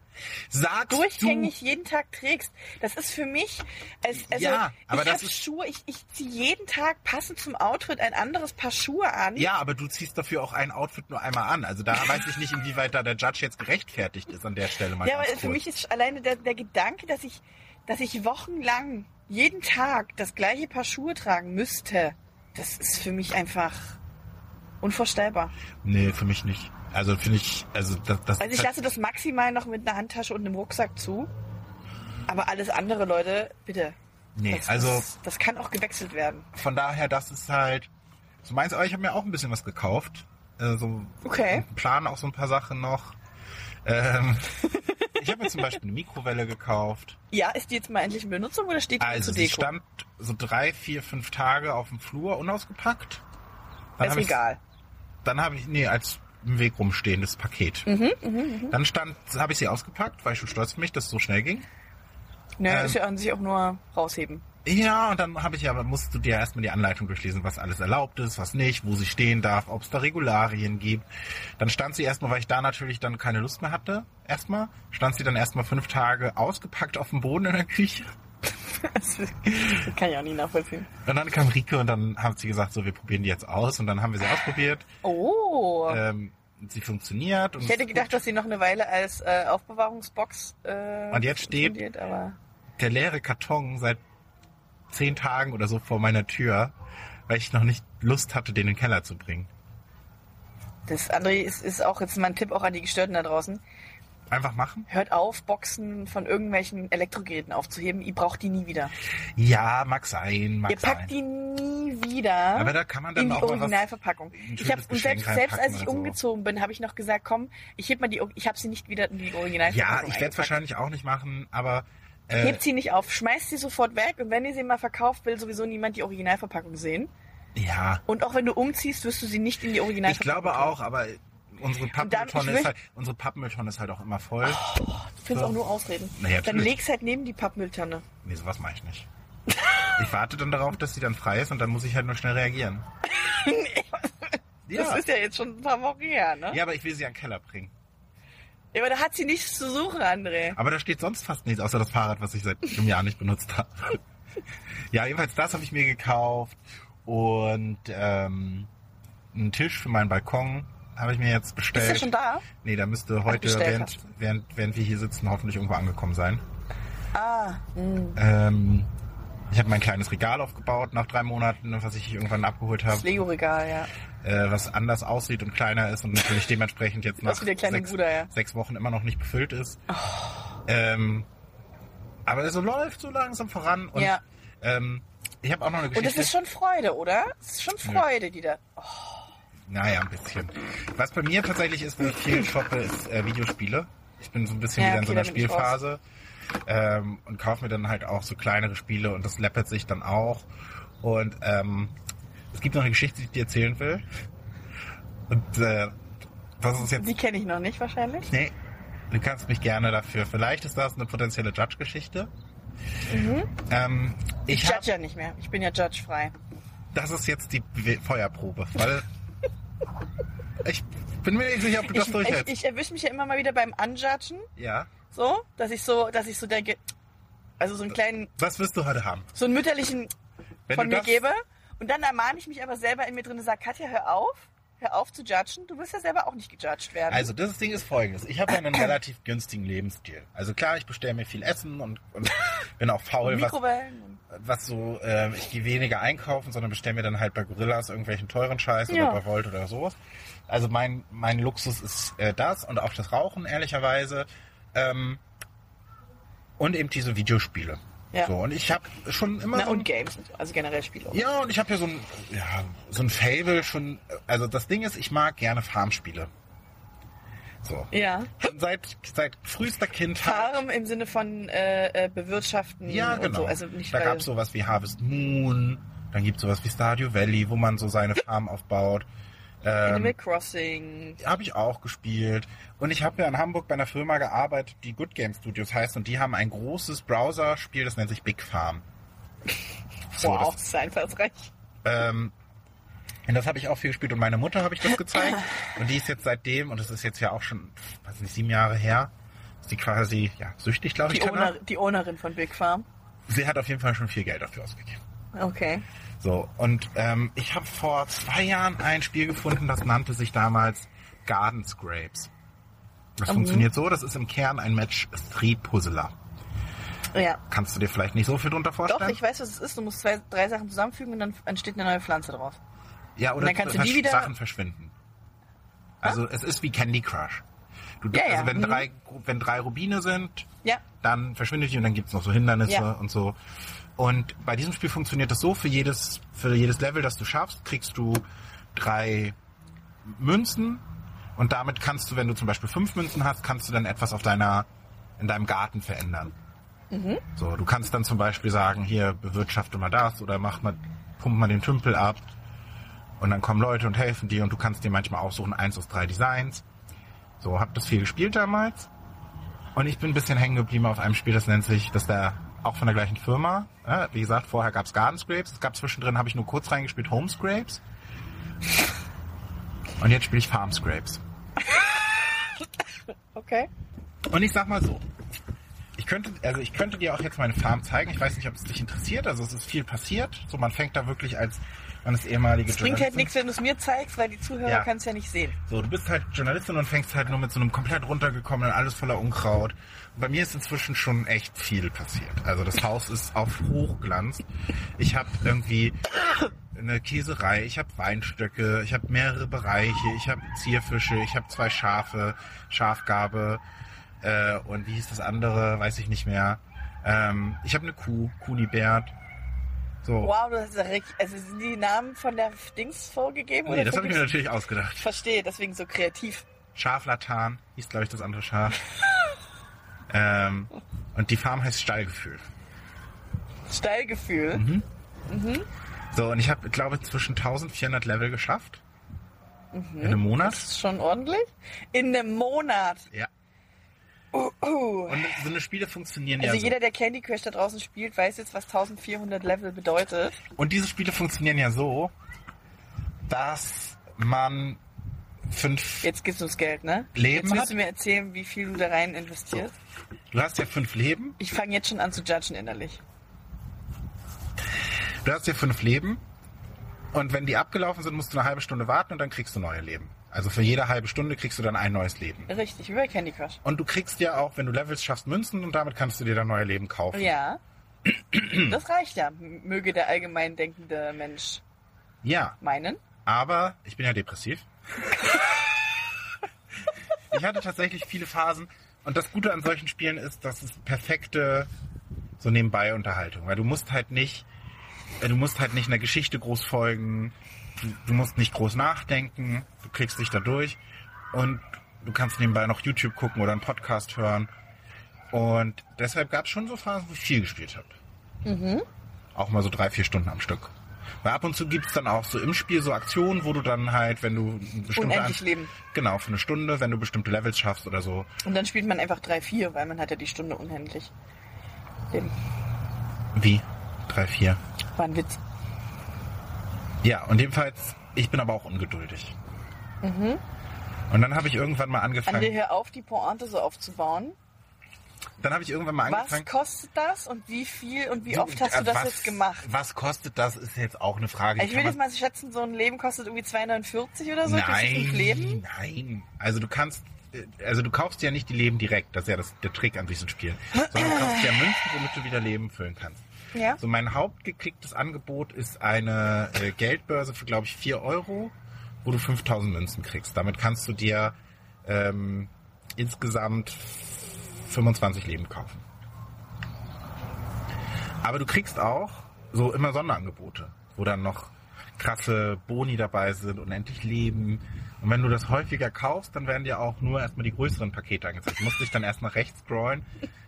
Sagst durchgängig jeden Tag trägst, das ist für mich, es, also Ja, aber ich habe Schuhe, ich, ich ziehe jeden Tag passend zum Outfit ein anderes Paar Schuhe an. du? Ja, aber du ziehst dafür auch ein Outfit nur einmal an. Also da weiß ich nicht, inwieweit da der Judge jetzt gerechtfertigt ist an der Stelle mal Ja, aber ganz für kurz. mich ist alleine der, der Gedanke, dass ich, dass ich wochenlang jeden Tag das gleiche Paar Schuhe tragen müsste, das ist für mich einfach unvorstellbar. Nee, für mich nicht. Also finde ich, also das, das Also ich lasse das maximal noch mit einer Handtasche und einem Rucksack zu. Aber alles andere, Leute, bitte. Nee, das, also das, das kann auch gewechselt werden. von daher, das ist halt so meins, aber ich habe mir auch ein bisschen was gekauft. Äh, so Okay. Plan auch so ein paar Sachen noch. Ähm, ich habe mir zum Beispiel eine Mikrowelle gekauft. Ja, ist die jetzt mal endlich in Benutzung oder steht die Also sie Deko? stand so drei, vier, fünf Tage auf dem Flur unausgepackt. Dann ist egal. Dann habe ich, nee, als im Weg rumstehendes Paket. Mhm, Dann stand, habe ich sie ausgepackt, weil ich schon stolz auf mich, dass es so schnell ging. Ne, Ähm, ist ja an sich auch nur rausheben. Ja, und dann habe ich aber, musst du dir erstmal die Anleitung durchlesen, was alles erlaubt ist, was nicht, wo sie stehen darf, ob es da Regularien gibt. Dann stand sie erstmal, weil ich da natürlich dann keine Lust mehr hatte, erstmal, stand sie dann erstmal fünf Tage ausgepackt auf dem Boden in der Küche. Das kann ich auch nicht nachvollziehen. Und dann kam Rike und dann hat sie gesagt, so, wir probieren die jetzt aus. Und dann haben wir sie ausprobiert. Oh. Ähm, sie funktioniert. Und ich hätte gedacht, dass sie noch eine Weile als äh, Aufbewahrungsbox äh, Und jetzt steht- der leere Karton seit zehn Tagen oder so vor meiner Tür, weil ich noch nicht Lust hatte, den in den Keller zu bringen. das André ist, ist auch jetzt mein Tipp auch an die Gestörten da draußen. Einfach machen? Hört auf, Boxen von irgendwelchen Elektrogeräten aufzuheben. Ihr braucht die nie wieder. Ja, mag sein, mag Ihr sein. packt die nie wieder Aber da kann man dann in die auch Originalverpackung. Ich habe selbst, selbst als ich so. umgezogen bin, habe ich noch gesagt, komm, ich heb mal die, ich habe sie nicht wieder in die Ja, Originalverpackung. ich werde es wahrscheinlich auch nicht machen, aber Hebt sie nicht auf, schmeißt sie sofort weg und wenn ihr sie mal verkauft, will sowieso niemand die Originalverpackung sehen. ja, Und auch wenn du umziehst, wirst du sie nicht in die ich Originalverpackung glaube auch, aber unsere dann- Pappmülltonne ich ist halt, unsere Pappmülltonne ist halt auch immer voll. Du findest So. auch nur Ausreden. Naja, dann leg's halt neben die Pappmülltonne. Nee, sowas mache ich nicht. Ich warte dann darauf, dass sie dann frei ist und dann muss ich halt nur schnell reagieren. Das Ja. ist ja jetzt schon ein paar Wochen her, ne? ja, aber ich will sie an den Keller bringen. Ja, aber da hat sie nichts zu suchen, André. Aber da steht sonst fast nichts, außer das Fahrrad, was ich seit einem Jahr nicht benutzt habe. ja, jedenfalls das habe ich mir gekauft und ähm, einen Tisch für meinen Balkon habe ich mir jetzt bestellt. Ist der schon da? Nee, der müsste heute, während, während, während wir hier sitzen, hoffentlich irgendwo angekommen sein. Ah, mh. Ähm, ich habe mein kleines Regal aufgebaut nach drei Monaten, was ich irgendwann abgeholt habe, das Lego-Regal, ja. Äh, was anders aussieht und kleiner ist und natürlich dementsprechend jetzt nach sechs, Bruder, ja. sechs Wochen immer noch nicht befüllt ist. Oh. Ähm, aber es so läuft so langsam voran und Ja. ähm, ich habe auch noch eine Und Geschichte. es ist schon Freude, oder? Es ist schon Freude, die da. Oh, Naja, ein bisschen. Was bei mir tatsächlich ist, wo ich viel shoppe, ist äh, Videospiele. Ich bin so ein bisschen Ja, wieder in okay, so einer Spielphase ähm, und kaufe mir dann halt auch so kleinere Spiele und das läppert sich dann auch. Und ähm, es gibt noch eine Geschichte, die ich dir erzählen will. Und äh, das ist jetzt... die kenne ich noch nicht wahrscheinlich. Nee, du kannst mich gerne dafür... Vielleicht ist das eine potenzielle Judge-Geschichte. Ähm, ich Ich hab, judge ja nicht mehr. Ich bin ja judgefrei. das ist jetzt die Feuerprobe, weil ich bin mir nicht sicher, ob du das Ich, ich, durchhältst. ich erwische mich ja immer mal wieder beim Unjudgen, ja. so, dass ich so, dass ich so denke, also so einen kleinen, Was wirst du heute haben? so einen mütterlichen Wenn von mir das- gebe. Und dann ermahne ich mich aber selber in mir drin und sage, Katja, hör auf, hör auf zu judgen. Du wirst ja selber auch nicht gejudged werden. Also das Ding ist folgendes. Ich habe ja einen relativ günstigen Lebensstil. Also klar, ich bestelle mir viel Essen und, und bin auch faul, was, Mikrowellen. und- was so, äh, ich gehe weniger einkaufen, sondern bestelle mir dann halt bei Gorillas irgendwelchen teuren Scheiß Ja. oder bei Volt oder sowas. Also mein, mein Luxus ist äh, das und auch das Rauchen, ehrlicherweise. Ähm, und eben diese Videospiele. Ja. So, und ich habe schon immer Na, so und Games, und so. also generell Spiele. Ja, und ich habe ja so ein, ja, so ein Fable schon. Also das Ding ist, ich mag gerne Farmspiele. So. Ja. Schon seit, seit frühester Kindheit. Farm im Sinne von äh, äh, bewirtschaften Ja, und genau. so. Also nicht da gab es sowas wie Harvest Moon, dann gibt es sowas wie Stardew Valley, wo man so seine Farm aufbaut. Animal Ähm, Crossing. habe ich auch gespielt. Und ich habe ja in Hamburg bei einer Firma gearbeitet, die Good Game Studios heißt, und die haben ein großes Browser-Spiel, das nennt sich Big Farm. So, wow, das- das ist einfallsreich. Ähm, und das habe ich auch viel gespielt und meine Mutter habe ich das gezeigt. Und die ist jetzt seitdem, und das ist jetzt ja auch schon, weiß nicht, sieben Jahre her, ist die quasi, ja, süchtig, glaube ich. Owner, die Ownerin von Big Farm. Sie hat auf jeden Fall schon viel Geld dafür ausgegeben. Okay. So, und ähm, ich habe vor zwei Jahren ein Spiel gefunden, das nannte sich damals Garden Scrapes. Das funktioniert so, das ist im Kern ein Match-3-Puzzler. Ja. Kannst du dir vielleicht nicht so viel drunter Doch, vorstellen? ich weiß, was es ist. Du musst zwei, drei Sachen zusammenfügen und dann entsteht eine neue Pflanze draus. Ja, oder dann kannst du die wieder- Sachen verschwinden. Also es ist wie Candy Crush. Du, Ja, also ja, wenn mhm. drei wenn drei Rubine sind, Ja. dann verschwindet die und dann gibt's noch so Hindernisse Ja. und so. Und bei diesem Spiel funktioniert das so, für jedes, für jedes Level, das du schaffst, kriegst du drei Münzen und damit kannst du, wenn du zum Beispiel fünf Münzen hast, kannst du dann etwas auf deiner, in deinem Garten verändern. So, du kannst dann zum Beispiel sagen, hier bewirtschafte mal das oder mach mal, pump mal den Tümpel ab und dann kommen Leute und helfen dir und du kannst dir manchmal aussuchen, eins aus drei Designs. So, hab das viel gespielt damals und ich bin ein bisschen hängen geblieben auf einem Spiel, das nennt sich, das der auch von der gleichen Firma. Ja, wie gesagt, vorher gab's Garden Scrapes, es gab zwischendrin, habe ich nur kurz reingespielt, Home Scrapes. Und jetzt spiele ich Farm Scrapes. Okay. Und ich sag mal so, ich könnte, also ich könnte dir auch jetzt meine Farm zeigen. Ich weiß nicht, ob es dich interessiert. Also es ist viel passiert. So, man fängt da wirklich als, man ist ehemalige Es bringt halt nichts, wenn du es mir zeigst, weil die Zuhörer Ja. es ja nicht sehen. So, du bist halt Journalistin und fängst halt nur mit so einem komplett runtergekommenen, alles voller Unkraut. Und bei mir ist inzwischen schon echt viel passiert. Also das Haus ist auf Hochglanz. Ich habe irgendwie eine Käserei, ich habe Weinstöcke, ich habe mehrere Bereiche, ich habe Zierfische, ich habe zwei Schafe, Schafgabe äh, und wie hieß das andere, weiß ich nicht mehr. Ähm, ich habe eine Kuh, Kunibert. So. Wow, hast ja richtig, also sind die Namen von der Dings vorgegeben? Nee, das habe ich mir natürlich ausgedacht. Verstehe, deswegen so kreativ. Schaflatan hieß, glaube ich, das andere Schaf. ähm, und die Farm heißt Stallgefühl. Steilgefühl. Mhm. So, und ich habe, glaube ich, zwischen 1400 Level geschafft. In einem Monat. Das ist schon ordentlich. In einem Monat. Ja. Uh, uh. Und so eine Spiele funktionieren Also ja so. jeder, der Candy Crush da draußen spielt, weiß jetzt, was 1400 Level bedeutet. Und diese Spiele funktionieren ja so, dass man fünf, Jetzt geht's ums Geld, ne? Leben Jetzt hat? du mir erzählen, wie viel du da rein investierst. du hast ja fünf Leben. Ich fange jetzt schon an zu judgen innerlich. Du hast ja fünf Leben und wenn die abgelaufen sind, musst du eine halbe Stunde warten und dann kriegst du neue Leben. Also für jede halbe Stunde kriegst du dann ein neues Leben. Richtig, wie bei Candy Crush. Und du kriegst ja auch, wenn du Levels schaffst, Münzen und damit kannst du dir dann neue Leben kaufen. Ja. Das reicht ja, möge der allgemein denkende Mensch Ja, meinen. aber ich bin ja depressiv. ich hatte tatsächlich viele Phasen und das Gute an solchen Spielen ist, dass es perfekte so nebenbei Unterhaltung, weil du musst halt nicht, du musst halt nicht einer Geschichte groß folgen, du, du musst nicht groß nachdenken, du kriegst dich da durch und du kannst nebenbei noch YouTube gucken oder einen Podcast hören und deshalb gab es schon so Phasen, wo ich viel gespielt habe. Auch mal so drei, vier Stunden am Stück. Weil ab und zu gibt's dann auch so im Spiel so Aktionen, wo du dann halt, wenn du bestimmte Unendlich Leben. Genau, für eine Stunde, wenn du bestimmte Levels schaffst oder so. Und dann spielt man einfach 3-4, weil man hat ja die Stunde unendlich. Leben. Wie? Drei, vier. War ein Witz. Ja, und jedenfalls, ich bin aber auch ungeduldig. Und dann habe ich irgendwann mal An dir angefangen. hör auf, die Pointe so aufzubauen. Dann habe ich irgendwann mal Was angefangen. kostet das und wie viel und wie oft hast du Äh, das was, jetzt gemacht? Was kostet das, ist jetzt auch eine Frage. die Ich will jetzt mal schätzen, so ein Leben kostet irgendwie 2,49 oder so. Nein, Leben? nein. Also du kannst, äh, also du kaufst ja nicht die Leben direkt. Das ist ja das, der Trick an diesem Spiel. Sondern du kaufst ja Münzen, womit du wieder Leben füllen kannst. Ja. So mein hauptgeklicktes Angebot ist eine äh, Geldbörse für, glaube ich, 4 Euro, wo du 5000 Münzen kriegst. Damit kannst du dir ähm, insgesamt 25 Leben kaufen. Aber du kriegst auch so immer Sonderangebote, wo dann noch krasse Boni dabei sind, unendlich Leben. Und wenn du das häufiger kaufst, dann werden dir auch nur erstmal die größeren Pakete angezeigt. Du musst dich dann erst nach rechts scrollen.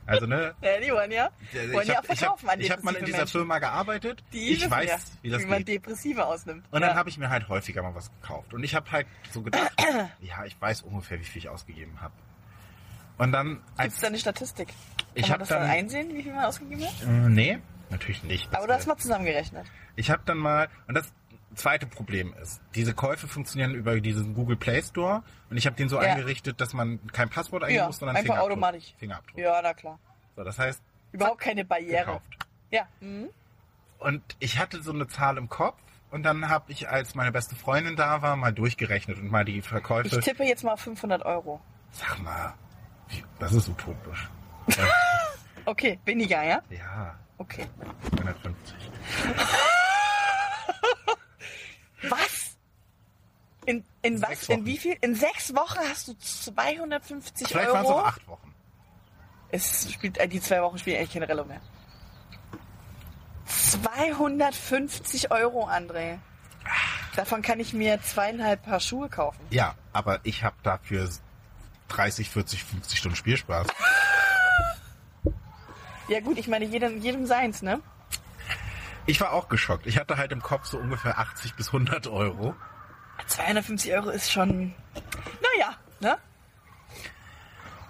Also ne, Ja, die wollen ja, wollen ich ja auch habe ich verkaufen hab, an ich hab mal in dieser Menschen. Firma gearbeitet. Die ich weiß, ja, wie das man geht. Depressive ausnimmt. Und dann ja. habe ich mir halt häufiger mal was gekauft. Und ich habe halt so gedacht, ja, ich weiß ungefähr, wie viel ich ausgegeben habe. Und dann Gibt es da eine Statistik? Kann Ich man hab das dann dann- einsehen, wie viel man ausgegeben hat? äh, nee, natürlich nicht. Aber du hast mal zusammengerechnet. Ich habe dann mal, und das zweite Problem ist, diese Käufe funktionieren über diesen Google Play Store und ich habe den so Ja. eingerichtet, dass man kein Passwort eingeben Ja, muss, sondern einfach Fingerabdruck. automatisch. Fingerabdruck. Ja, na klar. So, das heißt, Überhaupt keine Barriere. gekauft. Ja. Mhm. Und ich hatte so eine Zahl im Kopf und dann habe ich, als meine beste Freundin da war, mal durchgerechnet und mal die Ich Verkäufe. tippe jetzt mal auf 500 Euro. Sag mal, das ist utopisch. Okay, weniger, ja? ja Okay. 150. Was? In, in was? Sechs In Wochen. wie viel? In sechs Wochen hast du 250 Vielleicht waren es Euro? auch acht Wochen. Es spielt, äh, die zwei Wochen spielen eigentlich keine Rolle mehr. 250 Euro, André. Davon kann ich mir zweieinhalb Paar Schuhe kaufen. Ja, aber ich habe dafür 30, 40, 50 Stunden Spielspaß. Ja gut, ich meine, jedem, jedem seins, ne? Ich war auch geschockt. Ich hatte halt im Kopf so ungefähr 80 bis 100 Euro. 250 Euro ist schon, naja, ne?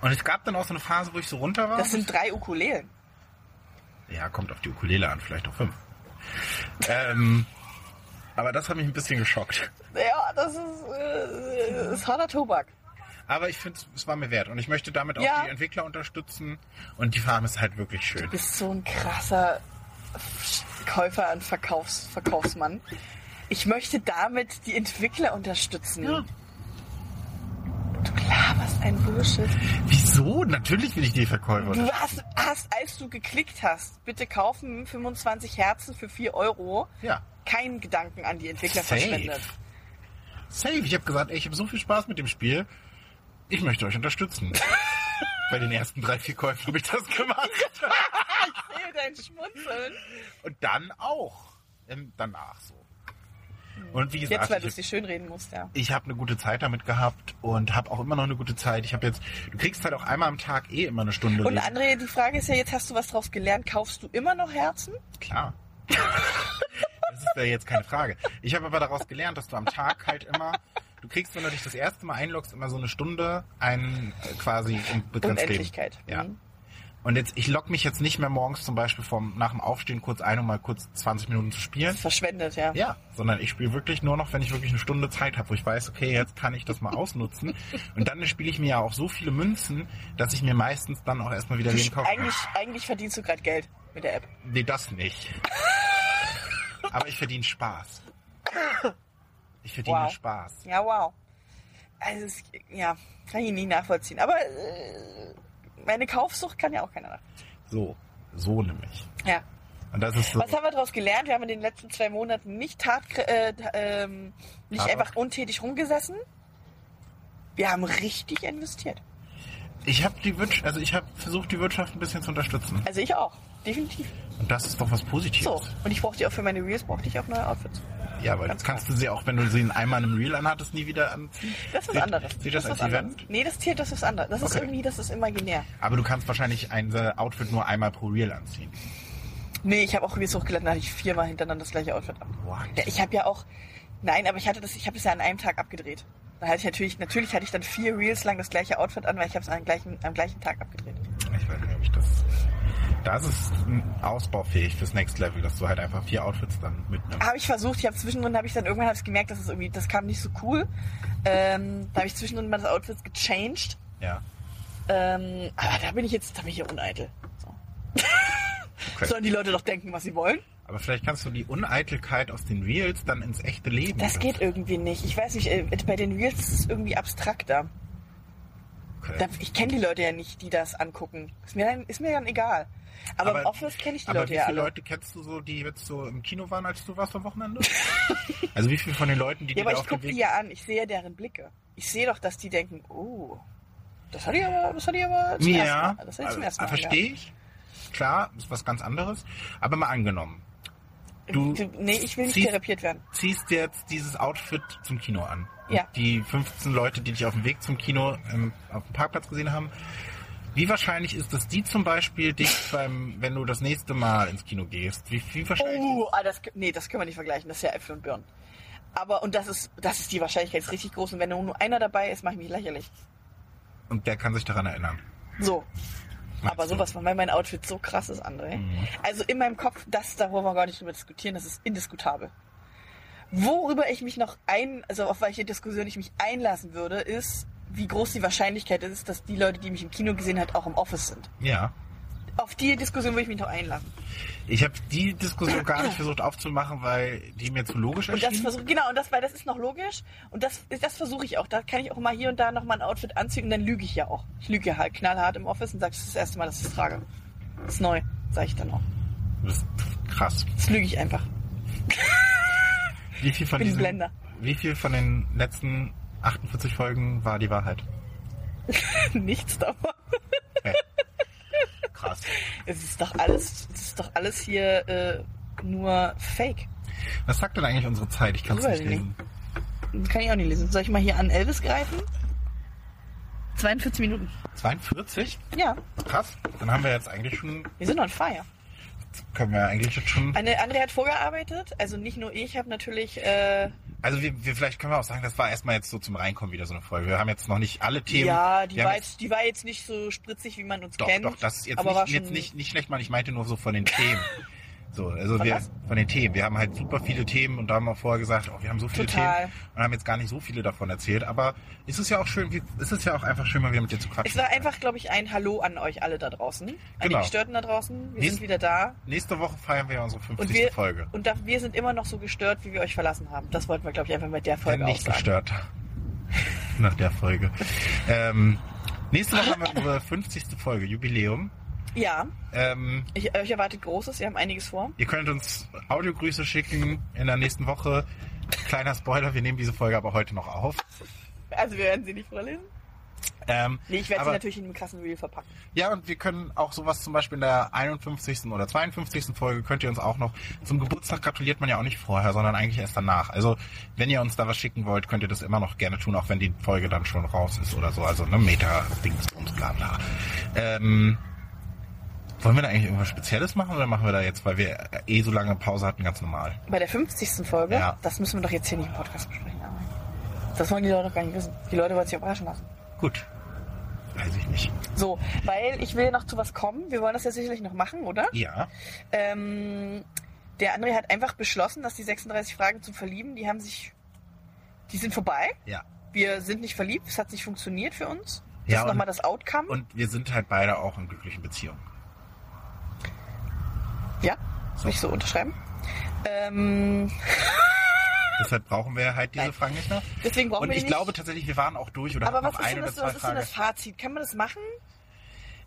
Und es gab dann auch so eine Phase, wo ich so runter war. Das sind drei Ukulelen. ja, kommt auf die Ukulele an, vielleicht auch fünf. ähm, aber das hat mich ein bisschen geschockt. Ja, das ist, äh, ist harter Tobak. Aber ich finde, es war mir wert. Und ich möchte damit auch Ja. die Entwickler unterstützen. Und die Farm ist halt wirklich schön. Du bist so ein krasser Käufer und Verkaufs Verkaufsmann. Ich möchte damit die Entwickler unterstützen. Ja. Du laberst ein Bullshit. Wieso? Natürlich will ich die Verkäufer Du hast, hast, als du geklickt hast, bitte kaufen 25 Herzen für 4 Euro, Ja. keinen Gedanken an die Entwickler Safe. verschwendet. Safe. Ich habe gesagt, ey, ich habe so viel Spaß mit dem Spiel. Ich möchte euch unterstützen. Bei den ersten drei, vier Käufen habe ich das gemacht. Ich sehe dein Schmunzeln. Und dann auch. Danach so. Und wie gesagt, Jetzt, weil du es dir schönreden musst, ja. ich habe eine gute Zeit damit gehabt und habe auch immer noch eine gute Zeit. Ich habe jetzt, du kriegst halt auch einmal am Tag eh immer eine Stunde Und Leben. André, die Frage ist ja, jetzt hast du was draus gelernt. Kaufst du immer noch Herzen? Klar. das ist ja jetzt keine Frage. Ich habe aber daraus gelernt, dass du am Tag halt immer, du kriegst, wenn du dich das erste Mal einloggst, immer so eine Stunde ein äh, quasi unbegrenzt Unendlichkeit. Leben. Ja. Mhm. Und jetzt, ich logge mich jetzt nicht mehr morgens zum Beispiel vom, nach dem Aufstehen kurz ein, um mal kurz 20 Minuten zu spielen. Verschwendet, ja. Ja, sondern ich spiele wirklich nur noch, wenn ich wirklich eine Stunde Zeit habe, wo ich weiß, okay, jetzt kann ich das mal ausnutzen. Und dann spiele ich mir ja auch so viele Münzen, dass ich mir meistens dann auch erstmal wieder kaufen kann. eigentlich, eigentlich verdienst du gerade Geld mit der App. Nee, das nicht. Aber ich verdiene Spaß. Ich verdiene Wow. Spaß. Ja, wow. Also, es, ja, kann ich nicht nachvollziehen. Aber äh, meine Kaufsucht kann ja auch keiner nachvollziehen. So, so nämlich. Ja. Und das ist so. Was haben wir daraus gelernt? Wir haben in den letzten zwei Monaten nicht, tat, äh, ähm, nicht Aber- einfach untätig rumgesessen. Wir haben richtig investiert. Ich habe die Wirtschaft, also ich habe versucht, die Wirtschaft ein bisschen zu unterstützen. Also ich auch. Definitiv. Und das ist doch was Positives. So. Und ich brauchte auch für meine Reels, brauchte ich auch neue Outfits. Ja, aber jetzt kannst du sie auch, wenn du sie in einmal in einem Reel anhattest, nie wieder anziehen. Das ist Sieht- anderes. Sieht das, ist als Event? anderes. Nee, das zählt, das ist was anderes. Das ist Okay. irgendwie, das ist imaginär. Aber du kannst wahrscheinlich ein Outfit nur einmal pro Reel anziehen. Nee, ich habe auch Reels hochgeladen, da hatte ich viermal hintereinander das gleiche Outfit an. Ja, ich habe ja auch, nein, aber ich hatte das, ich habe das ja an einem Tag abgedreht. Da hatte ich natürlich, natürlich hatte ich dann vier Reels lang das gleiche Outfit an, weil ich habe es am gleichen, am gleichen Tag abgedreht. Ich weiß nicht, das. Das ist ausbaufähig fürs Next Level, dass du halt einfach vier Outfits dann mitnimmst. Habe ich versucht, ich habe zwischendrin, habe ich dann irgendwann hab ich gemerkt, dass es irgendwie, das kam nicht so cool. Ähm, da habe ich zwischendrin mal das Outfit gechanged. Ja. Ähm, aber da bin ich jetzt, da bin ich ja uneitel. So. Okay. Sollen die Leute doch denken, was sie wollen? Aber vielleicht kannst du die Uneitelkeit aus den Reels dann ins echte Leben. Das geht irgendwie nicht. Ich weiß nicht, äh, bei den Reels ist es irgendwie abstrakter. Okay. Ich kenne die Leute ja nicht, die das angucken. Ist mir dann, ist mir dann egal. Aber, im Office kenne ich die aber Leute wie ja viele alle. Leute kennst du so, die jetzt so im Kino waren, als du warst am Wochenende? also wie viele von den Leuten, die Ja, dir aber ich gucke die ja an. Ich sehe deren Blicke. Ich sehe doch, dass die denken, oh, das hat die aber, das hat die aber zum ja, ersten Mal. Das hat die zum ersten Mal. verstehe ich. Klar, ist was ganz anderes. Aber mal angenommen, du nee, ich will nicht ziehst- therapiert werden. ziehst jetzt dieses Outfit zum Kino an. Ja. Die 15 Leute, die dich auf dem Weg zum Kino ähm, auf dem Parkplatz gesehen haben, wie wahrscheinlich ist es, die zum Beispiel dich beim, wenn du das nächste Mal ins Kino gehst, wie, wie wahrscheinlich Oh, ah, das, nee, das können wir nicht vergleichen. Das ist ja Äpfel und Birnen. Aber, und das ist, das ist die Wahrscheinlichkeit ist richtig groß. Und wenn nur einer dabei ist, mache ich mich lächerlich. und der kann sich daran erinnern. So. Meinst Aber sowas, weil mein Outfit so krass ist, André. Also in meinem Kopf, das, da wollen wir gar nicht drüber diskutieren, das ist indiskutabel. Worüber ich mich noch ein, also auf welche Diskussion ich mich einlassen würde, ist, wie groß die Wahrscheinlichkeit ist, dass die Leute, die mich im Kino gesehen hat, auch im Office sind. Ja. Auf die Diskussion würde ich mich noch einlassen. Ich habe die Diskussion gar nicht versucht aufzumachen, weil die mir zu logisch Und das erschien. versuche genau, und das, weil das ist noch logisch. Und das, das versuche ich auch. Da kann ich auch mal hier und da noch mal ein Outfit anziehen und dann lüge ich ja auch. Ich lüge ja halt knallhart im Office und sage, das ist das erste Mal, dass ich es trage. Das ist neu, sage ich dann auch. Das ist krass. Das lüge ich einfach. Wie viel von diesen, Blender. wie viel von den letzten 48 Folgen war die Wahrheit? Nichts davon. Okay. Krass. Es ist doch alles, es ist doch alles hier äh, nur Fake. Was sagt denn eigentlich unsere Zeit? Ich kann es nicht ich lesen. Kann ich auch nicht lesen. Soll ich mal hier an Elvis greifen? 42 Minuten. 42? Ja, Krass. Dann haben wir jetzt eigentlich schon, wir sind on fire. Können wir eigentlich jetzt schon, Eine andere hat vorgearbeitet, also nicht nur ich habe natürlich, äh, also wir, wir, vielleicht können wir auch sagen, das war erstmal jetzt so zum Reinkommen wieder so eine Folge. Wir haben jetzt noch nicht alle Themen. ja, die war, jetzt, die war jetzt nicht so spritzig, wie man uns Doch, kennt. doch, das ist jetzt nicht, jetzt nicht, nicht schlecht, man. Ich meinte nur so von den Themen. So, also Von wir, von den Themen. Wir haben halt super viele Themen und da haben wir vorher gesagt, oh, wir haben so viele Total. Themen und haben jetzt gar nicht so viele davon erzählt. Aber es ist ja auch schön, es ist ja auch einfach schön, mal wieder mit dir zu quatschen. Es war einfach, glaube ich, ein Hallo an euch alle da draußen. An Genau. die Gestörten da draußen. Wir Nächst- sind wieder da. Nächste Woche feiern wir unsere 50. Und wir, Folge. und da, wir sind immer noch so gestört, wie wir euch verlassen haben. Das wollten wir, glaube ich, einfach mit der Folge Bin nicht auch sagen. gestört. Nach der Folge. ähm, nächste Woche haben wir unsere 50. Folge, Jubiläum. Ja, Ähm, ich, euch erwartet Großes. Wir haben einiges vor. ihr könnt uns Audiogrüße schicken in der nächsten Woche. Kleiner Spoiler, wir nehmen diese Folge aber heute noch auf. Also wir werden sie nicht vorlesen. Ähm, Nee, ich werde sie natürlich in einem krassen Reel verpacken. Ja, und wir können auch sowas zum Beispiel in der 51. oder 52. Folge könnt ihr uns auch noch, zum Geburtstag gratuliert man ja auch nicht vorher, sondern eigentlich erst danach. Also, wenn ihr uns da was schicken wollt, könnt ihr das immer noch gerne tun, auch wenn die Folge dann schon raus ist oder so. Also, ne, Meta, Dingsbums, bla, bla. Ähm, wollen wir da eigentlich irgendwas Spezielles machen oder machen wir da jetzt, weil wir eh so lange Pause hatten, ganz normal? Bei der 50. Folge, Ja. das müssen wir doch jetzt hier nicht im Podcast besprechen. Das wollen die Leute doch gar nicht wissen. Die Leute wollen sich überraschen lassen. Gut. Weiß ich nicht. So, weil ich will noch zu was kommen. Wir wollen das ja sicherlich noch machen, oder? Ja. Ähm, der André hat einfach beschlossen, dass die 36 Fragen zum Verlieben, die haben sich, die sind vorbei. Ja. Wir sind nicht verliebt, es hat nicht funktioniert für uns. Das Ja, ist nochmal das Outcome. Und wir sind halt beide auch in glücklichen Beziehungen. Ja, soll ich so unterschreiben. Ähm, Deshalb brauchen wir halt diese Nein. Fragen nicht mehr. deswegen brauchen Und wir ich glaube tatsächlich, wir waren auch durch oder Aber was noch ist, eine denn oder das, zwei was ist denn Fragen. das Fazit? Kann man das machen?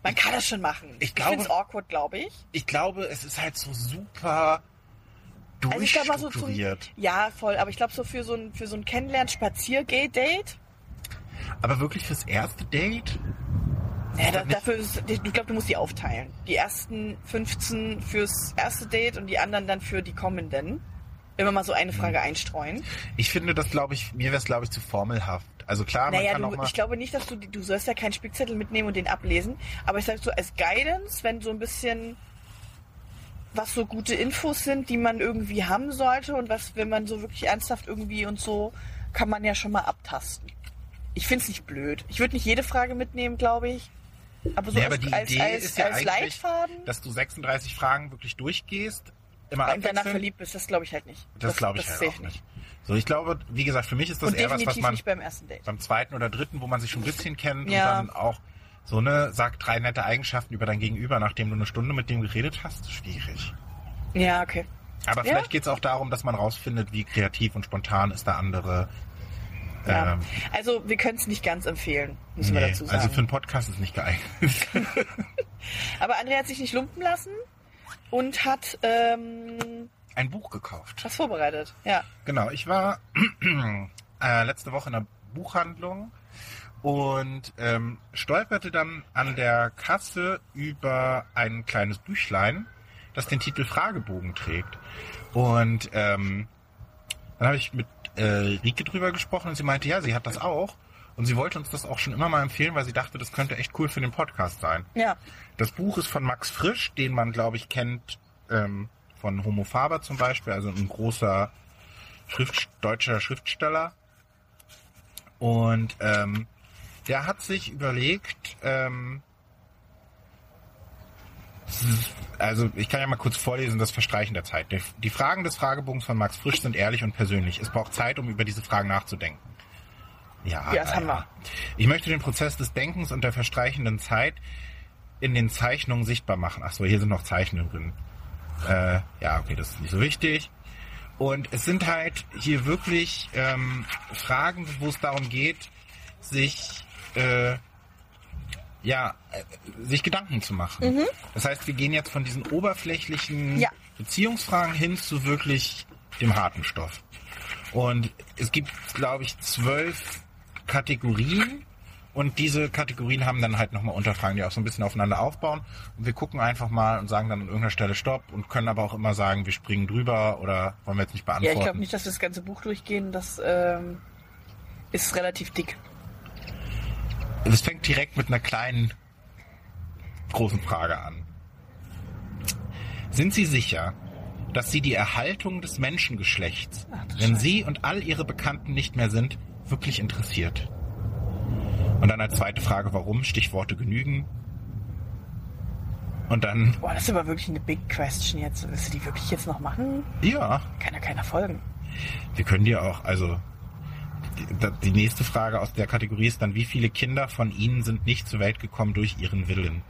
Man kann das schon machen. Ich glaube- finde es awkward, glaube ich. Ich glaube, es ist halt so super Also ich glaube mal so zum, durchstrukturiert. ja, voll. Aber ich glaube so für so ein für so ein Kennenlernen-Spaziergeh-Date. Aber wirklich fürs erste Date? Ja, da, dafür ist, ich glaube, du musst die aufteilen. Die ersten 15 fürs erste Date und die anderen dann für die kommenden. Wenn wir mal so eine Frage einstreuen. Ich finde das, glaube ich, mir wäre es, glaube ich, zu formelhaft. Also klar, man Naja, kann du, auch mal... ich glaube nicht, dass du, du sollst ja keinen Spickzettel mitnehmen und den ablesen. Aber ich sag so, als Guidance, wenn so ein bisschen, was so gute Infos sind, die man irgendwie haben sollte und was, wenn man so wirklich ernsthaft irgendwie und so, kann man ja schon mal abtasten. Ich finde es nicht blöd. Ich würde nicht jede Frage mitnehmen, glaube ich. Aber so Nee, als, aber die als, Idee als, ist ja als Leitfaden, dass du 36 Fragen wirklich durchgehst, immer und danach verliebt bist, das glaube ich halt nicht. Das, glaube ich das halt auch nicht. So, ich glaube, wie gesagt, für mich ist das Und eher was, was man nicht beim ersten Date. beim zweiten oder dritten, wo man sich schon ein bisschen kennt Ja. und dann auch so eine, sag drei nette Eigenschaften über dein Gegenüber, nachdem du eine Stunde mit dem geredet hast, schwierig. Ja, okay. Aber Ja. vielleicht geht es auch darum, dass man rausfindet, wie kreativ und spontan ist der andere. Ja. Ähm, Also wir können es nicht ganz empfehlen, müssen wir nee, dazu sagen. also für einen Podcast ist nicht geeignet. Aber Andrea hat sich nicht lumpen lassen und hat ähm, Ein Buch gekauft. was vorbereitet. Ja. Genau, ich war äh, letzte Woche in einer Buchhandlung und ähm, stolperte dann an der Kasse über ein kleines Büchlein, das den Titel Fragebogen trägt. Und ähm, dann habe ich mit äh, Rike drüber gesprochen und sie meinte, ja, sie hat das auch. Und sie wollte uns das auch schon immer mal empfehlen, weil sie dachte, das könnte echt cool für den Podcast sein. Ja. Das Buch ist von Max Frisch, den man, glaube ich, kennt ähm, von Homo Faber zum Beispiel, also ein großer Schrift, deutscher Schriftsteller. Und ähm, der hat sich überlegt, ähm, also ich kann ja mal kurz vorlesen, das Verstreichen der Zeit. Die Fragen des Fragebogens von Max Frisch sind ehrlich und persönlich. Es braucht Zeit, um über diese Fragen nachzudenken. Ja, Ja, das haben naja. Ich möchte den Prozess des Denkens und der verstreichenden Zeit in den Zeichnungen sichtbar machen. Ach so, hier sind noch Zeichnungen drin. Äh, ja, okay, das ist nicht so wichtig. Und es sind halt hier wirklich ähm, Fragen, wo es darum geht, sich äh, ja äh, sich Gedanken zu machen. Das heißt, wir gehen jetzt von diesen oberflächlichen Ja. Beziehungsfragen hin zu wirklich dem harten Stoff. Und es gibt, glaube ich, zwölf Kategorien. Und diese Kategorien haben dann halt nochmal Unterfragen, die auch so ein bisschen aufeinander aufbauen. Und wir gucken einfach mal und sagen dann an irgendeiner Stelle Stopp und können aber auch immer sagen, wir springen drüber oder wollen wir jetzt nicht Ja, beantworten. ich glaube nicht, dass wir das ganze Buch durchgehen. Das ähm, ist relativ dick. Es fängt direkt mit einer kleinen, großen Frage an. Sind Sie sicher, dass Sie die Erhaltung des Menschengeschlechts, Ach, wenn. Sie und all Ihre Bekannten nicht mehr sind, wirklich interessiert? Und dann als zweite Frage, warum? Stichworte genügen. Und dann, Boah, das ist aber wirklich eine big question jetzt. Willst du die wirklich jetzt noch machen? ja, Kann ja keiner folgen. wir können dir auch, also die, nächste Frage aus der Kategorie ist dann, wie viele Kinder von Ihnen sind nicht zur Welt gekommen durch ihren Willen?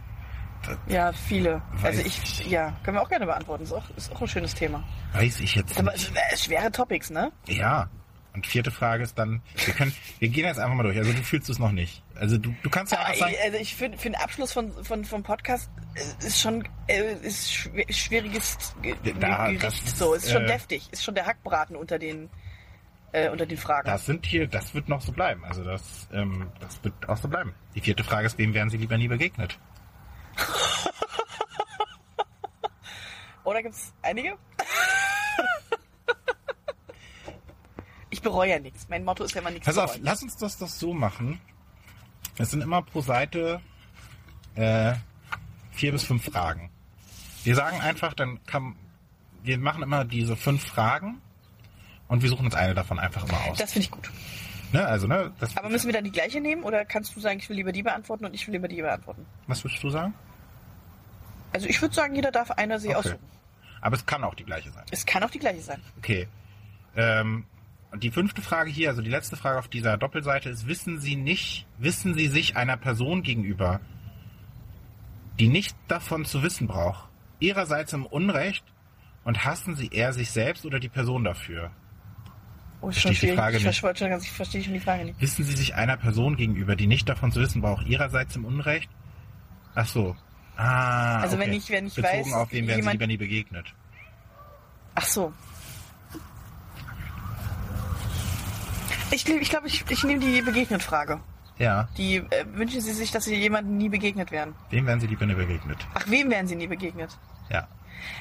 Ja, viele. Also ich, ja, können wir auch gerne beantworten. Ist auch, ist auch ein schönes Thema. Weiß ich jetzt Ist aber nicht. äh, schwere Topics, ne? Ja. Und vierte Frage ist dann, wir können, wir gehen jetzt einfach mal durch. Also du fühlst es noch nicht. Also du, du kannst ja Aber einfach sagen, also ich finde, für den Abschluss von, von, vom Podcast äh, ist schon äh, ist schwieriges Ge Ge- Da, Gericht. das- so, ist schon äh, deftig. Ist schon der Hackbraten unter den äh, unter den Fragen. das sind hier, das wird noch so bleiben. Also das, ähm, das wird auch so bleiben. Die vierte Frage ist, wem wären Sie lieber nie begegnet? Oder gibt's einige? ich bereue ja nichts. Mein Motto ist ja immer nichts Pass auf, bereuen. lass uns das doch so machen. Es sind immer pro Seite äh, vier bis fünf Fragen. Wir sagen einfach, dann kann, wir machen immer diese fünf Fragen und wir suchen uns eine davon einfach immer aus. Das finde ich gut. ne? Also, ne? Aber müssen wir dann die gleiche nehmen oder kannst du sagen, ich will lieber die beantworten und ich will lieber die beantworten? was würdest du sagen? Also ich würde sagen, jeder darf einer sich Okay. aussuchen. Aber es kann auch die gleiche sein. Es kann auch die gleiche sein. Okay. Ähm, und die fünfte Frage hier, also die letzte Frage auf dieser Doppelseite ist, wissen Sie nicht, wissen Sie sich einer Person gegenüber, die nicht davon zu wissen braucht, ihrerseits im Unrecht Und hassen Sie eher sich selbst oder die Person dafür? Oh, ich Verstehe die Frage ich, nicht. verstehe, schon- ich verstehe schon die Frage nicht. Wissen Sie sich einer Person gegenüber, die nicht davon zu wissen war, auch ihrerseits im Unrecht? Ach so. Ah, Also okay. wenn ich- wenn ich Bezogen weiß, auf wen werden Sie lieber nie begegnet? Ach so. Ich glaube, ich, glaub, ich, ich nehme die Begegnet-Frage. Ja. Die äh, wünschen Sie sich, dass Sie jemandem nie begegnet werden. Wem werden Sie lieber nie begegnet? Ach, wem wären Sie nie begegnet? Ja.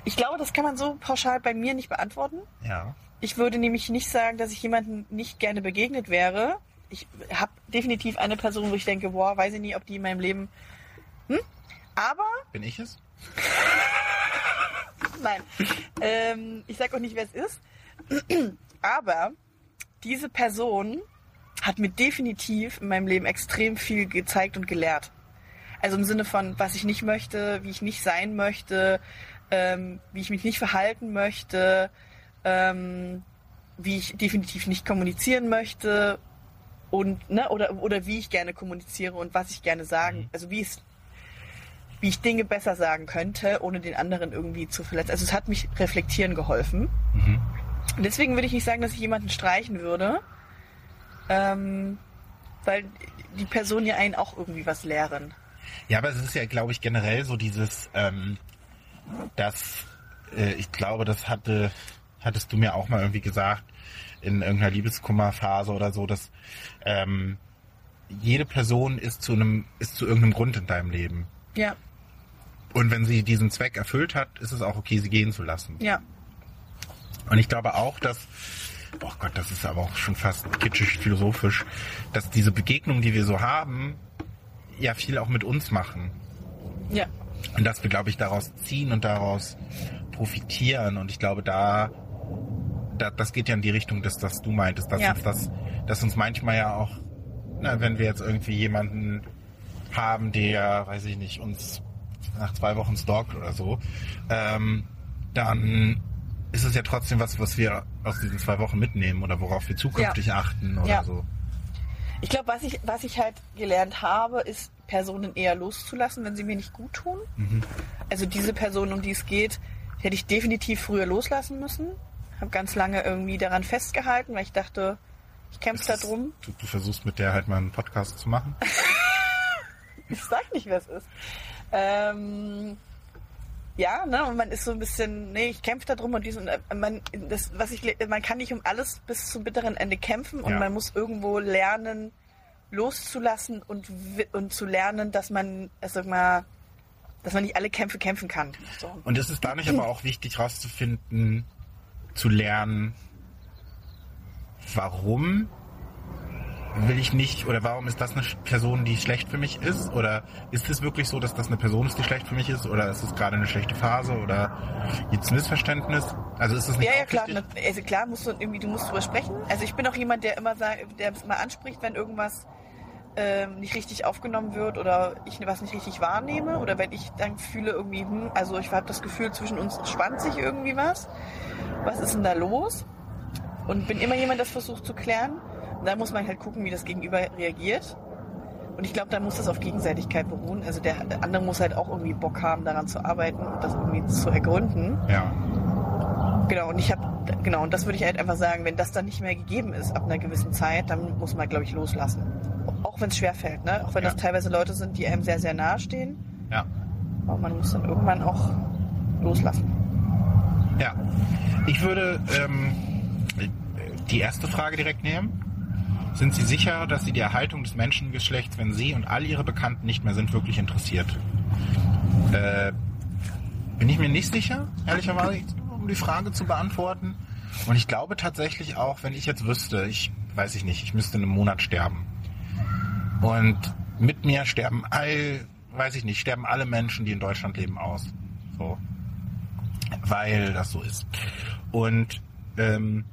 Ich glaube, das kann man so pauschal bei mir nicht beantworten. Ja. Ich würde nämlich nicht sagen, dass ich jemandem nicht gerne begegnet wäre. Ich habe definitiv eine Person, wo ich denke, boah, weiß ich nie, ob die in meinem Leben. Hm? Aber, Bin ich es? nein, ähm, ich sage auch nicht, wer es ist. Aber diese Person hat mir definitiv in meinem Leben extrem viel gezeigt und gelehrt. Also im Sinne von, was ich nicht möchte, wie ich nicht sein möchte, ähm, wie ich mich nicht verhalten möchte, ähm, wie ich definitiv nicht kommunizieren möchte und ne oder oder wie ich gerne kommuniziere und was ich gerne sagen, also wie es wie ich Dinge besser sagen könnte, ohne den anderen irgendwie zu verletzen. Also es hat mich reflektieren geholfen. Mhm. Und deswegen würde ich nicht sagen, dass ich jemanden streichen würde, ähm, weil die Person ja einen auch irgendwie was lehren. Ja, aber es ist ja, glaube ich, generell so dieses, ähm, dass äh, ich glaube, das hatte, hattest du mir auch mal irgendwie gesagt in irgendeiner Liebeskummerphase oder so, dass ähm, jede Person ist zu einem, ist zu irgendeinem Grund in deinem Leben. Ja, Und wenn sie diesen Zweck erfüllt hat, ist es auch okay, sie gehen zu lassen. ja, Und ich glaube auch, dass, oh Gott, das ist aber auch schon fast kitschig philosophisch, dass diese Begegnungen, die wir so haben, ja viel auch mit uns machen. ja, Und dass wir, glaube ich, daraus ziehen und daraus profitieren. Und ich glaube, da, da das geht ja in die Richtung, dass das du meintest, dass Ja. uns das, dass uns manchmal ja auch, na, wenn wir jetzt irgendwie jemanden haben, der, weiß ich nicht, uns nach zwei Wochen stalkt oder so, ähm, dann ist es ja trotzdem was, was wir aus diesen zwei Wochen mitnehmen oder worauf wir zukünftig achten oder Ja. so. Ich glaube, was ich, was ich halt gelernt habe, ist, Personen eher loszulassen, wenn sie mir nicht gut tun. Also diese Person, um die es geht, hätte ich definitiv früher loslassen müssen. Habe ganz lange irgendwie daran festgehalten, weil ich dachte, ich kämpfe da ist- drum. Du, du versuchst mit der halt mal einen Podcast zu machen. Ich sag nicht, wer es ist. Ähm, ja, ne, und man ist so ein bisschen, nee, ich kämpfe da drum und dies und äh, man, das, was ich, man kann nicht um alles bis zum bitteren Ende kämpfen und Ja. man muss irgendwo lernen, loszulassen und, und zu lernen, dass man, sag mal, dass man nicht alle Kämpfe kämpfen kann. So. Und ist es da nicht aber auch wichtig rauszufinden, zu lernen, warum will ich nicht oder warum ist das eine Person, die schlecht für mich ist? Oder ist es wirklich so, dass das eine Person ist, die schlecht für mich ist? Oder ist es gerade eine schlechte Phase? Oder gibt es ein Missverständnis? Also ist es nicht Ja, ja, klar. ne- Also klar musst du irgendwie, du musst drüber sprechen. Also ich bin auch jemand, der immer sagt, der es mal anspricht, wenn irgendwas ähm, nicht richtig aufgenommen wird oder ich was nicht richtig wahrnehme oder wenn ich dann fühle irgendwie, hm, also ich habe das Gefühl, zwischen uns spannt sich irgendwie was. Was ist denn da los? Und bin immer jemand, das versucht zu klären. Und da muss man halt gucken, wie das Gegenüber reagiert. Und ich glaube, da muss das auf Gegenseitigkeit beruhen. Also der, der andere muss halt auch irgendwie Bock haben, daran zu arbeiten und das irgendwie zu ergründen. Ja. Genau, und ich habe, genau, und das würde ich halt einfach sagen, wenn das dann nicht mehr gegeben ist ab einer gewissen Zeit, dann muss man, glaube ich, loslassen. Auch wenn es schwer fällt, ne? Auch wenn Ja. das teilweise Leute sind, die einem sehr, sehr nahe stehen. Ja. Aber man muss dann irgendwann auch loslassen. Ja. Ich würde ähm, die erste Frage direkt nehmen. Sind Sie sicher, dass Sie die Erhaltung des Menschengeschlechts, wenn Sie und all Ihre Bekannten nicht mehr sind, wirklich interessiert? Äh, bin ich mir nicht sicher, ehrlicherweise, um die Frage zu beantworten. Und ich glaube tatsächlich auch, wenn ich jetzt wüsste, ich weiß ich nicht, ich müsste in einem Monat sterben. Und mit mir sterben all, weiß ich nicht, sterben alle Menschen, die in Deutschland leben, aus. So weil das so ist. Und ähm,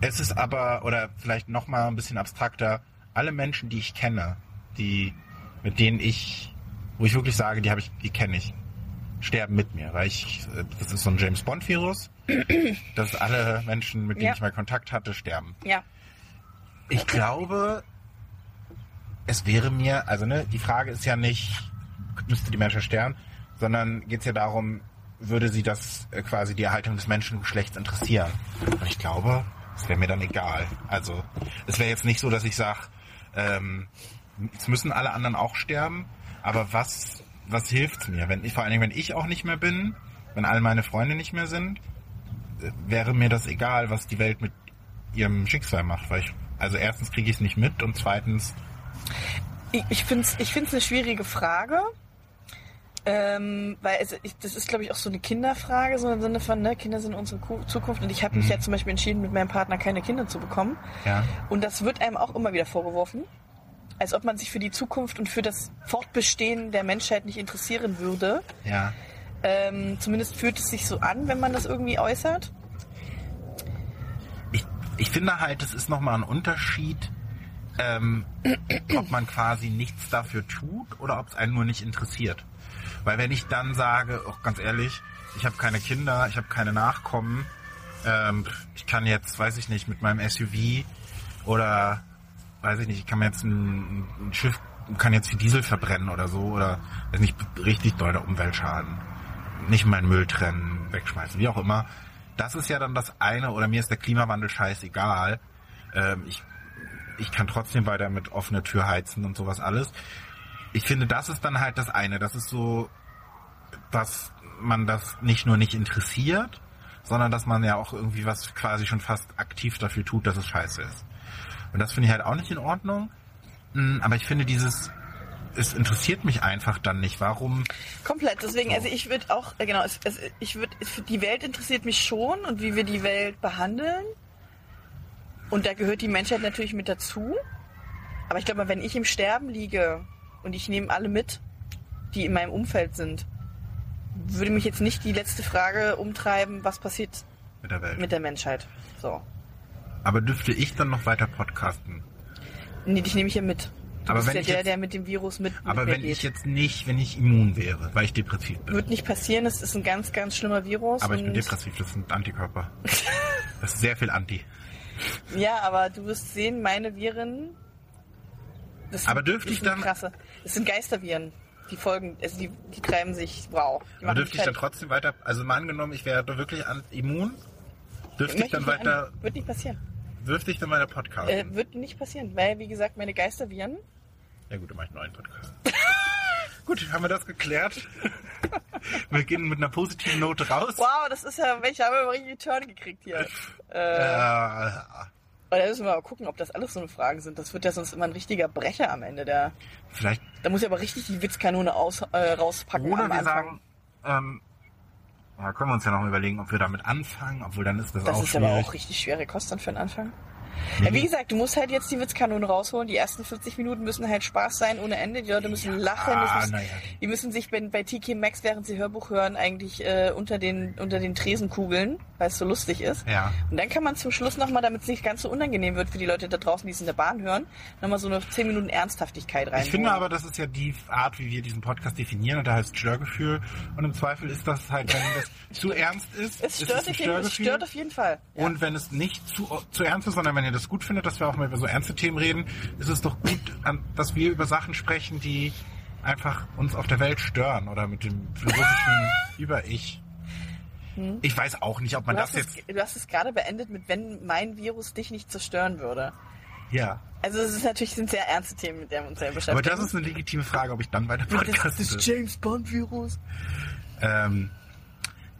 es ist aber, oder vielleicht noch mal ein bisschen abstrakter, alle Menschen, die ich kenne, die, mit denen ich, wo ich wirklich sage, die habe ich, die kenne ich, sterben mit mir, weil ich, äh, das ist so ein James Bond Virus, dass alle Menschen, mit denen Ja. ich mal Kontakt hatte, sterben. Ja. Ich glaube, es wäre mir, also ne, die Frage ist ja nicht, müsste die Menschheit sterben, sondern geht es ja darum, würde sie das äh, quasi die Erhaltung des Menschengeschlechts interessieren. Und ich glaube, es wäre mir dann egal. Also es wäre jetzt nicht so, dass ich sage, ähm, es müssen alle anderen auch sterben, aber was, was hilft's mir? Wenn ich, vor allen Dingen, wenn ich auch nicht mehr bin, wenn all meine Freunde nicht mehr sind, wäre mir das egal, was die Welt mit ihrem Schicksal macht, weil ich, also erstens kriege ich es nicht mit und zweitens, Ich, ich finde es ich find's eine schwierige Frage. Ähm, weil also ich, das ist, glaube ich, auch so eine Kinderfrage, so im Sinne von, ne, Kinder sind unsere Ku- Zukunft. Und ich habe mich Mhm. ja zum Beispiel entschieden, mit meinem Partner keine Kinder zu bekommen. ja, Und das wird einem auch immer wieder vorgeworfen. Als ob man sich für die Zukunft und für das Fortbestehen der Menschheit nicht interessieren würde. ja. Ähm, zumindest fühlt es sich so an, wenn man das irgendwie äußert. ich, ich finde halt, es ist nochmal ein Unterschied, ähm, ob man quasi nichts dafür tut oder ob es einen nur nicht interessiert. Weil wenn ich dann sage, auch ganz ehrlich, ich habe keine Kinder, ich habe keine Nachkommen, ähm, ich kann jetzt, weiß ich nicht, mit meinem SUV oder weiß ich nicht, ich kann mir jetzt ein, ein Schiff, kann jetzt viel Diesel verbrennen oder so oder weiß nicht, richtig doller Umweltschaden. Nicht meinen Müll trennen, wegschmeißen, wie auch immer. Das ist ja dann das eine, oder mir ist der Klimawandel scheißegal. Ähm, ich, ich kann trotzdem weiter mit offener Tür heizen und sowas alles. Ich finde, das ist dann halt das eine. Das ist so, dass man das nicht nur nicht interessiert, sondern dass man ja auch irgendwie was quasi schon fast aktiv dafür tut, dass es scheiße ist. Und das finde ich halt auch nicht in Ordnung. Mm, Aber ich finde dieses, es interessiert mich einfach dann nicht. Warum? Komplett. Deswegen, also ich würde auch, äh, genau, es, es, ich würde, die Welt interessiert mich schon und wie wir die Welt behandeln. Und da gehört die Menschheit natürlich mit dazu. Aber ich glaube, wenn ich im Sterben liege und ich nehme alle mit, die in meinem Umfeld sind, würde mich jetzt nicht die letzte Frage umtreiben, was passiert Mit der Welt. mit der Menschheit. So. Aber dürfte ich dann noch weiter podcasten? Nee, dich nehme ich ja mit. Du Aber bist wenn ja ich der, jetzt- der mit dem Virus mit, Aber wenn geht. ich jetzt nicht, wenn ich immun wäre, weil ich depressiv bin. Wird nicht passieren, es ist ein ganz, ganz schlimmer Virus. Aber ich bin depressiv, das sind Antikörper. Das ist sehr viel Anti. Ja, aber du wirst sehen, meine Viren. Das sind, Aber dürfte das ich dann- Krasse. Das sind Geisterviren. Die folgen, also die, die treiben sich, wow. Aber dürfte ich dann trotzdem weiter, also mal angenommen, ich wäre doch wirklich immun, dürfte ich dann weiter, an- Wird nicht passieren. dürfte ich dann weiter podcasten? Äh, wird nicht passieren, weil, wie gesagt, meine Geisterviren. Ja gut, dann mache ich einen neuen Podcast. gut, haben wir das geklärt. wir gehen mit einer positiven Note raus. Wow, das ist ja, ich habe einen richtigen Turn gekriegt hier. Äh, aber da müssen wir mal gucken, ob das alles so eine Fragen sind. Das wird ja sonst immer ein richtiger Brecher am Ende. Der, vielleicht, da muss ich aber richtig die Witzkanone aus, äh, rauspacken oder wir sagen, ähm, ja, können wir uns ja noch überlegen, ob wir damit anfangen, obwohl dann ist das, Das auch ist aber schwierig. auch richtig schwere Kost dann für den Anfang. Ja, wie gesagt, du musst halt jetzt die Witzkanone rausholen. Die ersten 40 Minuten müssen halt Spaß sein ohne Ende. Die Leute müssen lachen. Ah, na ja. Die müssen sich bei, bei TK Maxx, während sie Hörbuch hören, eigentlich äh, unter den unter den Tresen kugeln, weil es so lustig ist. Ja. Und dann kann man zum Schluss nochmal, damit es nicht ganz so unangenehm wird für die Leute da draußen, die es in der Bahn hören, nochmal so eine 10 Minuten Ernsthaftigkeit rein. Ich finde aber, das ist ja die Art, wie wir diesen Podcast definieren, und da heißt Störgefühl. Und im Zweifel ist das halt, wenn das zu ernst ist, es ist stört, es ein auf jeden, es stört auf jeden Fall. Ja. Und wenn es nicht zu, zu ernst ist, sondern wenn ihr das gut findet, dass wir auch mal über so ernste Themen reden, ist es doch gut, dass wir über Sachen sprechen, die einfach uns auf der Welt stören oder mit dem philosophischen Über-Ich. Ich weiß auch nicht, ob man das hast es, jetzt... du hast es gerade beendet mit, wenn mein Virus dich nicht zerstören würde. Ja. Also es ist natürlich sind sehr ernste Themen, mit denen wir uns Aber beschäftigen. das ist eine legitime Frage, ob ich dann weiter das, podcasten das. James Bond Virus. Ähm,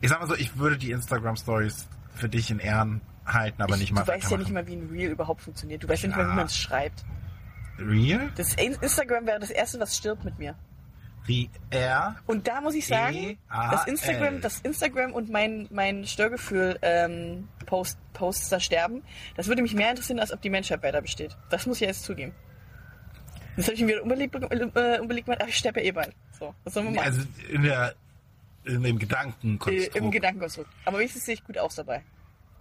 ich sag mal so, ich würde die Instagram-Stories für dich in Ehren halten, aber ich, nicht mal du weißt ja nicht mal, wie ein Reel überhaupt funktioniert. Du weißt ja nicht mal, wie man es schreibt. Real? Das In- Instagram wäre das erste, was stirbt mit mir. R. Und da muss ich sagen, E-A-L. das Instagram, das Instagram und mein, mein Störgefühl ähm, Post, Posts da sterben, das würde mich mehr interessieren, als ob die Menschheit weiter besteht. Das muss ich jetzt zugeben. Jetzt habe ich mir wieder unbeliebt, äh, unbeliebt gemacht, ach, ich sterbe ja eh bald. So, was sollen wir machen? Also in der in dem äh, Gedankenkonstrukt. Im Gedankenkonstrukt. Aber wenigstens sehe ich gut aus dabei.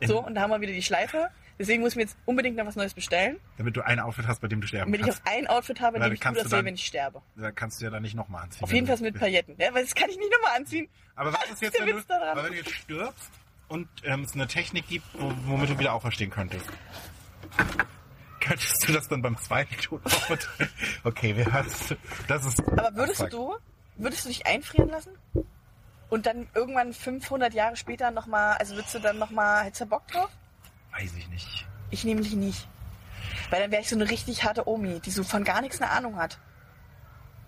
So, und da haben wir wieder die Schleife. Deswegen muss ich mir jetzt unbedingt noch was Neues bestellen, damit du ein Outfit hast, bei dem du sterben damit ich kannst. auf ein Outfit habe, dem ich kannst gut aussehe, dann- wenn ich sterbe. Da kannst du ja dann nicht nochmal anziehen. Auf jeden Fall mit Pailletten. Ja, weil das kann ich nicht nochmal anziehen. Aber was ist jetzt, wenn du, aber wenn du jetzt stirbst und ähm, es eine Technik gibt, wo, womit du wieder auferstehen könntest? Könntest du das dann beim zweiten Tod auch. Okay, wir hören Das ist... Aber würdest du, würdest du dich einfrieren lassen? Und dann irgendwann 500 Jahre später nochmal, also würdest du dann nochmal, hättest du Bock drauf? Weiß ich nicht. Ich nämlich nicht. Weil dann wäre ich so eine richtig harte Omi, die so von gar nichts eine Ahnung hat.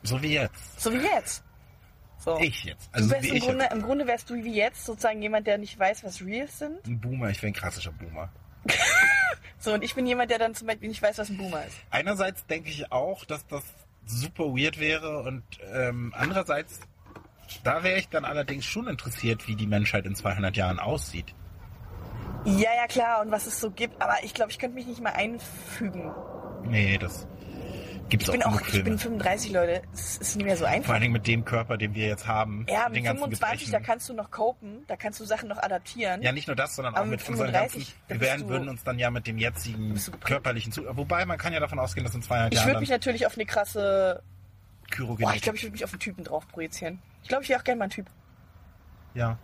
So wie jetzt. So wie jetzt. So. Ich jetzt. Du Also wärst wie im, ich Grunde, jetzt. im Grunde wärst du wie jetzt sozusagen jemand, der nicht weiß, was Reels sind. Ein Boomer, ich wäre ein klassischer Boomer. So, und ich bin jemand, der dann zum Beispiel nicht weiß, was ein Boomer ist. Einerseits denke ich auch, dass das super weird wäre und ähm, andererseits, da wäre ich dann allerdings schon interessiert, wie die Menschheit in 200 Jahren aussieht. Ja, ja, klar, und was es so gibt. Aber ich glaube, ich könnte mich nicht mal einfügen. Nee, das gibt's Ich bin auch auch, genug ich bin 35, Leute. Es ist nicht mehr so Vor einfach. allen Dingen mit dem Körper, den wir jetzt haben. Ja, mit den mit ganzen 25, da kannst du noch copen, da kannst du Sachen noch adaptieren. Ja, nicht nur das, sondern auch Aber mit, mit unseren 35, ganzen. Wir werden, würden uns dann ja mit dem jetzigen körperlichen Zu. Wobei man kann ja davon ausgehen, dass in 200 ich Jahren würde dann mich natürlich auf eine krasse. Kyrogenetik. Boah, ich glaube, ich würde mich auf einen Typen drauf projizieren. Ich glaube, ich wäre auch gerne mal ein Typ. ja.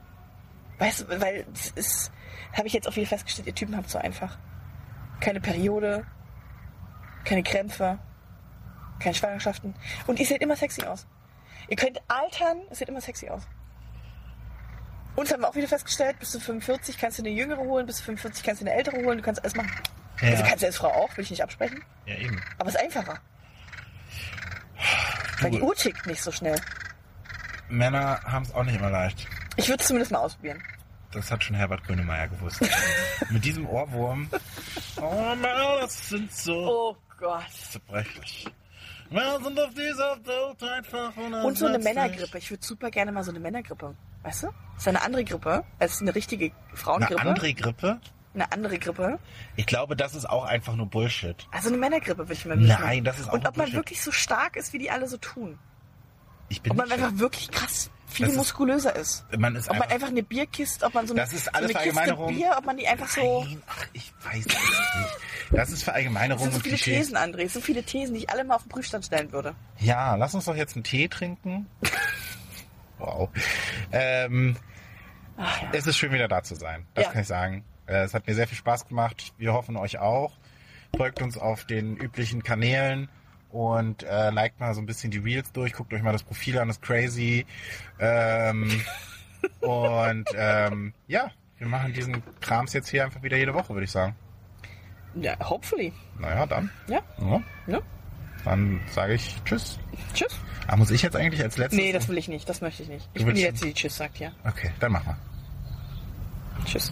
Weißt du, weil es ist. Habe ich jetzt auch wieder festgestellt, ihr Typen habt so einfach. Keine Periode, keine Krämpfe, keine Schwangerschaften. Und ihr seht immer sexy aus. Ihr könnt altern, es sieht immer sexy aus. Und das haben wir auch wieder festgestellt, bis zu 45 kannst du eine jüngere holen, bis zu 45 kannst du eine ältere holen, du kannst alles machen. Ja. Also kannst du als Frau auch, will ich nicht absprechen. ja, eben. Aber es ist einfacher. Weil die Du, Uhr tickt nicht so schnell. Männer haben es auch nicht immer leicht. Ich würde es zumindest mal ausprobieren. Das hat schon Herbert Grönemeyer gewusst. Mit diesem Ohrwurm. Oh Männer, das sind so Oh Gott. zerbrechlich. Männer sind auf dieser Welt einfach Und so eine unersetzlich. Männergrippe. Ich würde super gerne mal so eine Männergrippe. Weißt du? Das ist eine andere Grippe als eine richtige Eine Frauengrippe. andere Grippe? Eine andere Grippe. Ich glaube, das ist auch einfach nur Bullshit. Also eine Männergrippe würde ich mal wissen. Nein, das ist auch Und ob man Bullshit. wirklich so stark ist, wie die alle so tun. Ich bin Ob man einfach wirklich krass viel Das ist- muskulöser ist. Man ist Ob man einfach, eine Bierkiste, ob man so eine, Das ist so alles eine Kiste. Bier, ob man die einfach so... Nein, ach, ich weiß es nicht. Das ist Das Verallgemeinerung sind so viele Klischee. Thesen, André. So viele Thesen, die ich alle mal auf den Prüfstand stellen würde. Ja, lass uns doch jetzt einen Tee trinken. Wow. Ähm, Ach ja. es ist schön wieder da zu sein. Das Ja. kann ich sagen. Äh, Es hat mir sehr viel Spaß gemacht. Wir hoffen euch auch. Folgt uns auf den üblichen Kanälen und äh, liked mal so ein bisschen die Reels durch. Guckt euch mal das Profil an, das ist crazy. Ähm, und ähm, ja, wir machen diesen Krams jetzt hier einfach wieder jede Woche, würde ich sagen. Ja, hopefully. Naja, dann. Ja, Ja, ja. dann sage ich Tschüss. Tschüss. Ah, muss ich jetzt eigentlich als letztes? Nee, das will ich nicht. Das möchte ich nicht. Ich bin die Letzte, die Tschüss sagt, ja. Okay, dann mach mal. Tschüss.